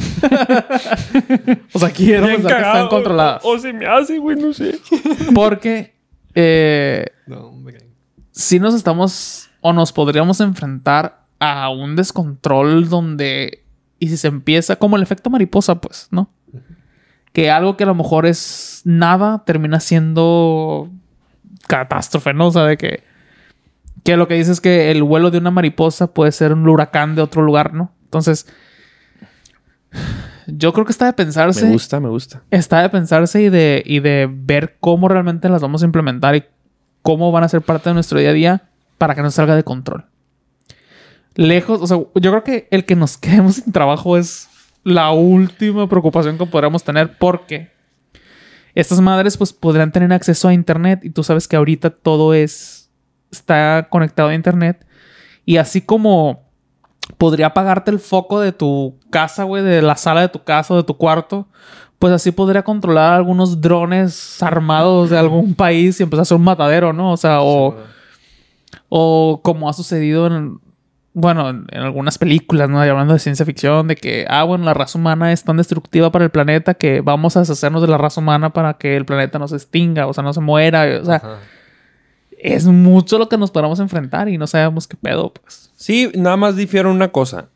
o sea, quiero Bien pensar que están controladas. O, o se me hace, güey, no sé. Porque eh, No, si nos estamos o nos podríamos enfrentar a un descontrol donde y si se empieza como el efecto mariposa, pues, ¿no? Que algo que a lo mejor es nada termina siendo catástrofe, ¿no? O sea, de que Que lo que dice es que el vuelo de una mariposa puede ser un huracán de otro lugar, ¿no? Entonces, yo creo que está de pensarse. Me gusta, me gusta. Está de pensarse y de, y de ver cómo realmente las vamos a implementar y cómo van a ser parte de nuestro día a día para que no salga de control. Lejos, o sea, yo creo que el que nos quedemos sin trabajo es la última preocupación que podríamos tener porque estas madres pues podrían tener acceso a internet y tú sabes que ahorita todo es está conectado a internet y así como podría apagarte el foco de tu casa, güey, de la sala de tu casa o de tu cuarto, pues así podría controlar algunos drones armados de algún país y empezar a hacer un matadero, ¿no? O sea, o, o como ha sucedido en, bueno, en, algunas películas, ¿no? Y hablando de ciencia ficción, de que, ah, bueno, la raza humana es tan destructiva para el planeta que vamos a deshacernos de la raza humana para que el planeta no se extinga, o sea, no se muera, o sea, Ajá. Es mucho lo que nos podemos enfrentar y no sabemos qué pedo, pues. Sí, nada más difiero una cosa.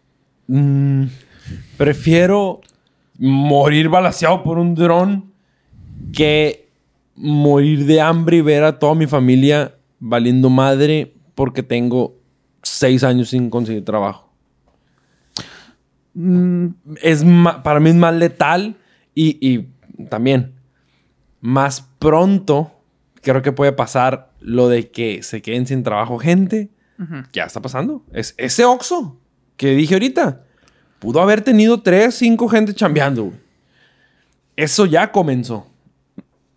Mm, prefiero morir balaseado por un dron que morir de hambre y ver a toda mi familia valiendo madre porque tengo seis años sin conseguir trabajo. Mm, Es para mí es más letal y, y también más pronto creo que puede pasar lo de que se queden sin trabajo gente. ujú. Ya está pasando. Es ese Oxxo que dije ahorita. Pudo haber tenido tres, cinco gente chambeando. güey. Eso ya comenzó.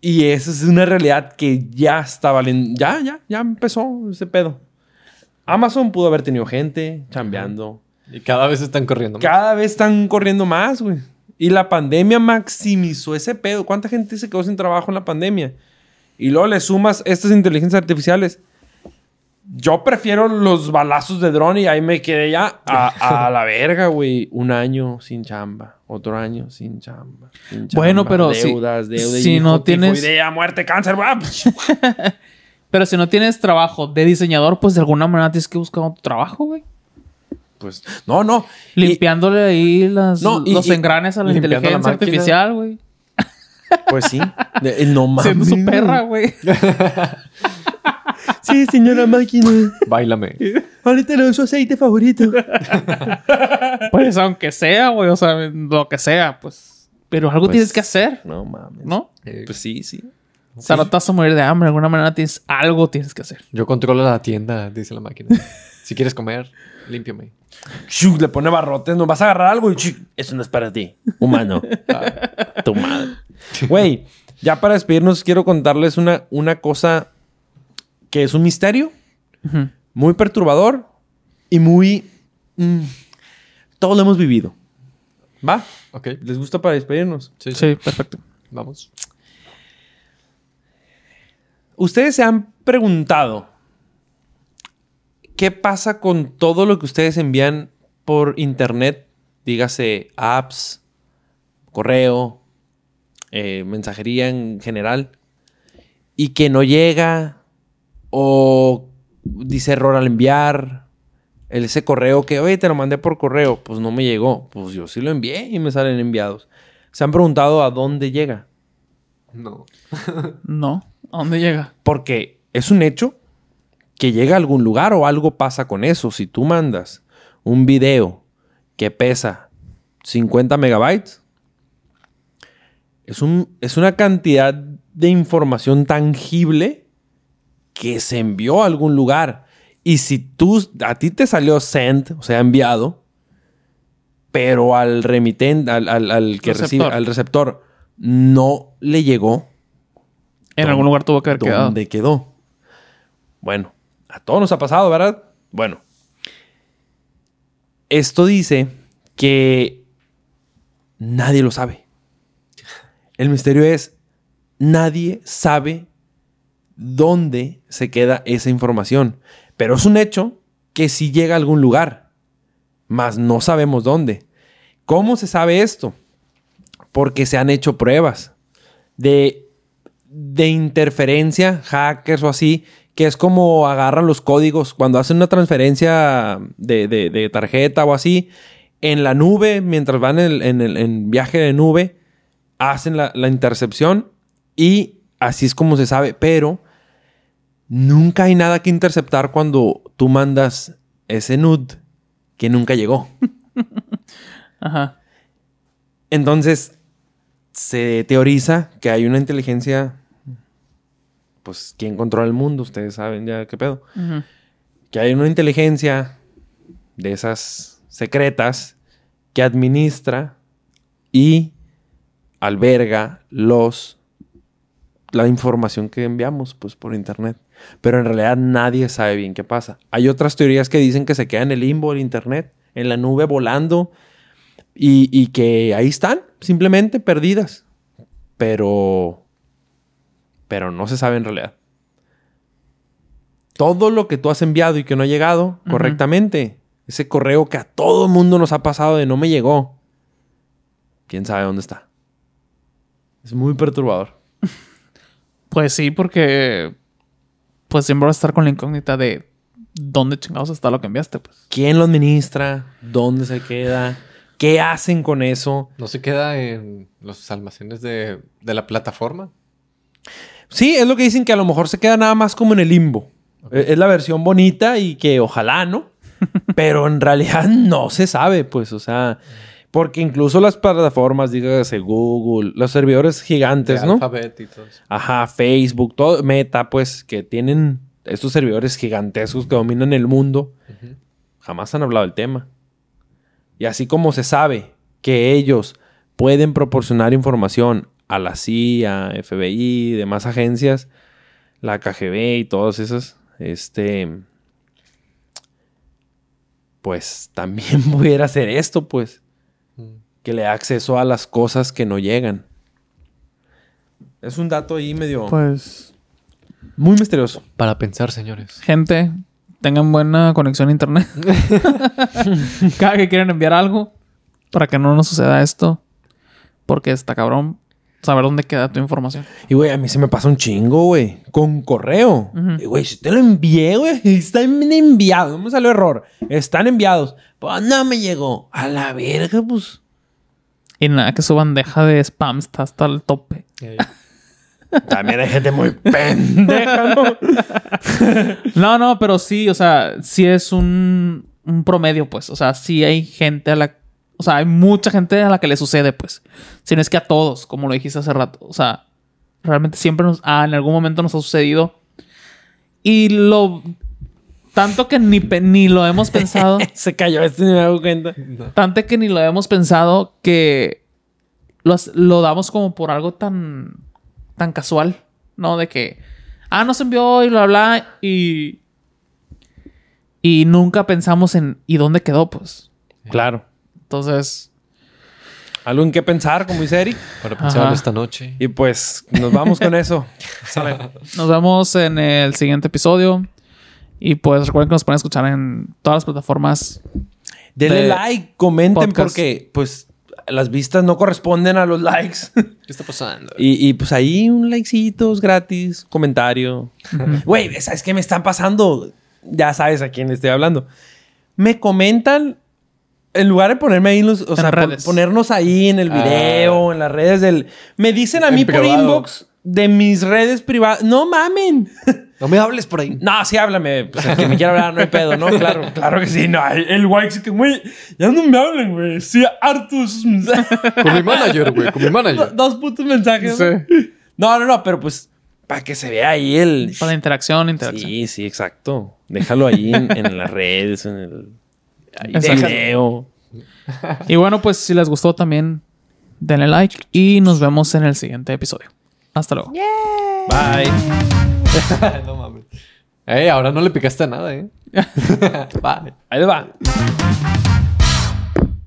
Y esa es una realidad que ya está valiendo. Ya, ya, ya empezó ese pedo. Amazon pudo haber tenido gente chambeando. Y cada vez están corriendo. más. Cada vez están corriendo más, güey. Y la pandemia maximizó ese pedo. ¿Cuánta gente se quedó sin trabajo en la pandemia? Y luego le sumas estas inteligencias artificiales. Yo prefiero los balazos de dron y ahí me quedé ya a, a la verga, güey. Un año sin chamba. Otro año sin chamba. sin chamba. Bueno, pero si- deudas, deudas, si hijo, no tienes- tifoidea, muerte, cáncer. Pero si no tienes trabajo de diseñador, pues de alguna manera tienes que buscar otro trabajo, güey. Pues, no, no. Y- Limpiándole ahí las, No, y- los y- engranes a la la inteligencia máquina. artificial, güey. Pues sí. No mames. Siendo su perra, güey. Sí, señora máquina. Báilame. Ahorita le doy su aceite favorito. Pues aunque sea, güey. O sea, lo que sea, pues. Pero algo Pues, tienes que hacer, No mames. ¿no? Eh, Pues sí, sí. O sea, no te vas a morir de hambre. De alguna manera tienes algo tienes que hacer. Yo controlo la tienda, dice la máquina. si quieres comer, límpiame. Le pone barrotes, no vas a agarrar algo y eso no es para ti, humano. tu madre. Güey, ya para despedirnos quiero contarles una, una cosa que es un misterio, muy perturbador y muy... mm, todo lo hemos vivido. ¿Va? Ok. ¿Les gusta para despedirnos? Sí, sí. Sí, perfecto. Vamos. Ustedes se han preguntado qué pasa con todo lo que ustedes envían por internet, dígase apps, correo, eh, mensajería en general, y que no llega o dice error al enviar. el- Ese correo que, oye, te lo mandé por correo, pues no me llegó. Pues yo sí lo envié y me salen enviados. Se han preguntado a dónde llega. No. No. ¿A dónde llega? Porque es un hecho que llega a algún lugar o algo pasa con eso. Si tú mandas un video que pesa 50 megabytes, es, un, es una cantidad de información tangible que se envió a algún lugar. Y si tú, a ti te salió sent, o sea, enviado, pero al remitente, al, al- al que Receptor. recibe, al receptor, no le llegó, En ¿Dónde- algún lugar tuvo que haber quedado. ¿Dónde quedó? Bueno, a todos nos ha pasado, ¿verdad? Bueno. Esto dice que nadie lo sabe. El misterio es, nadie sabe dónde se queda esa información. Pero es un hecho que sí llega a algún lugar, mas no sabemos dónde. ¿Cómo se sabe esto? Porque se han hecho pruebas de de interferencia, hackers o así, que es como agarran los códigos cuando hacen una transferencia de, de- tarjeta o así, en la nube, mientras van en, en en viaje de nube, hacen la, la intercepción y así es como se sabe, pero nunca hay nada que interceptar cuando tú mandas ese nude que nunca llegó. Ajá. Entonces, se teoriza que hay una inteligencia, pues, ¿quién controla el mundo? Ustedes saben ya qué pedo. Que hay una inteligencia de esas secretas que administra y alberga los la información que enviamos pues por internet. Pero en realidad nadie sabe bien qué pasa. Hay otras teorías que dicen que se queda en el limbo el internet, en la nube volando y, y que ahí están, simplemente perdidas. Pero pero no se sabe en realidad. Todo lo que tú has enviado y que no ha llegado correctamente, ese correo que a todo mundo nos ha pasado de no me llegó, quién sabe dónde está. Es muy perturbador. Pues sí, porque pues siempre vas a estar con la incógnita de dónde chingados está lo que enviaste, pues. ¿Quién lo administra? ¿Dónde se queda? ¿Qué hacen con eso? ¿No se queda en los almacenes de, de la plataforma? Sí, es lo que dicen que a lo mejor se queda nada más como en el limbo. Eh, Es la versión bonita y que ojalá, ¿no? Pero en realidad no se sabe, pues, o sea, porque incluso las plataformas, dígase Google, los servidores gigantes, De ¿no? Alphabet y todo eso. Ajá, Facebook, todo, Meta, pues, que tienen estos servidores gigantescos que dominan el mundo, jamás han hablado del tema. Y así como se sabe que ellos pueden proporcionar información a la CIA, FBI, demás agencias, la KGB y todas esas, este, pues también pudiera hacer esto, pues. Que le da acceso a las cosas que no llegan. Es un dato ahí medio Pues, muy misterioso. Para pensar, señores. gente, tengan buena conexión a internet. Cada que quieran enviar algo, para que no nos suceda esto. Porque está cabrón saber dónde queda tu información. Y, güey, a mí se me pasa un chingo, güey. Con correo. Y, güey, si te lo envié, güey. Están enviados. No me salió error. Están enviados. Pues no me llegó. A la verga, pues. Y nada, que su bandeja de spam está hasta el tope. También hay gente muy pendeja, ¿no? No, no, pero sí, o sea, sí es un, un promedio, pues. O sea, sí hay gente a la... O sea, hay mucha gente a la que le sucede, pues. Si no es que a todos, como lo dijiste hace rato. O sea, realmente siempre nos... Ah, en algún momento nos ha sucedido. Y lo... Tanto que ni, ni lo hemos pensado. Se cayó. Este ni me hago cuenta. no. tanto que ni lo hemos pensado que lo, has- lo damos como por algo tan, tan casual, ¿no? De que, ah, nos envió y bla, bla, y, y nunca pensamos en, ¿y dónde quedó? Pues. Claro. Entonces, Algo en qué pensar, como dice Eric. Para pensar Ajá. esta noche. Y pues nos vamos con eso. nos vemos en el siguiente episodio. Y pues recuerden que nos pueden escuchar en todas las plataformas. Denle De like, comenten podcast. porque pues las vistas no corresponden a los likes. ¿Qué está pasando? y, y, pues ahí un likecito es gratis, comentario. Güey, ¿sabes qué me están pasando? Ya sabes a quién le estoy hablando. Me comentan, en lugar de ponerme ahí, en los, o En sea, redes. ponernos ahí en el Ah. video, en las redes del... Me dicen a mí por privado. inbox de mis redes privadas. No mamen. No me hables por ahí. No, sí, háblame. Pues el que me quiera hablar, no hay pedo, ¿no? Claro, claro que sí. No, el, guay sí que, güey, ya no me hablen, güey. Sí, hartos mensajes. Con mi manager, güey. Con mi manager. Dos putos mensajes. ¿no? No, no, no, pero pues para que se vea ahí el. Para interacción, interacción. Sí, sí, exacto. Déjalo ahí en, en las redes, en el. Ahí video. Y bueno, pues si les gustó también, denle like. Y nos vemos en el siguiente episodio. Hasta luego. Bye. no mames. Ey, ahora no le picaste a nada, ¿eh? Bye. Ahí va.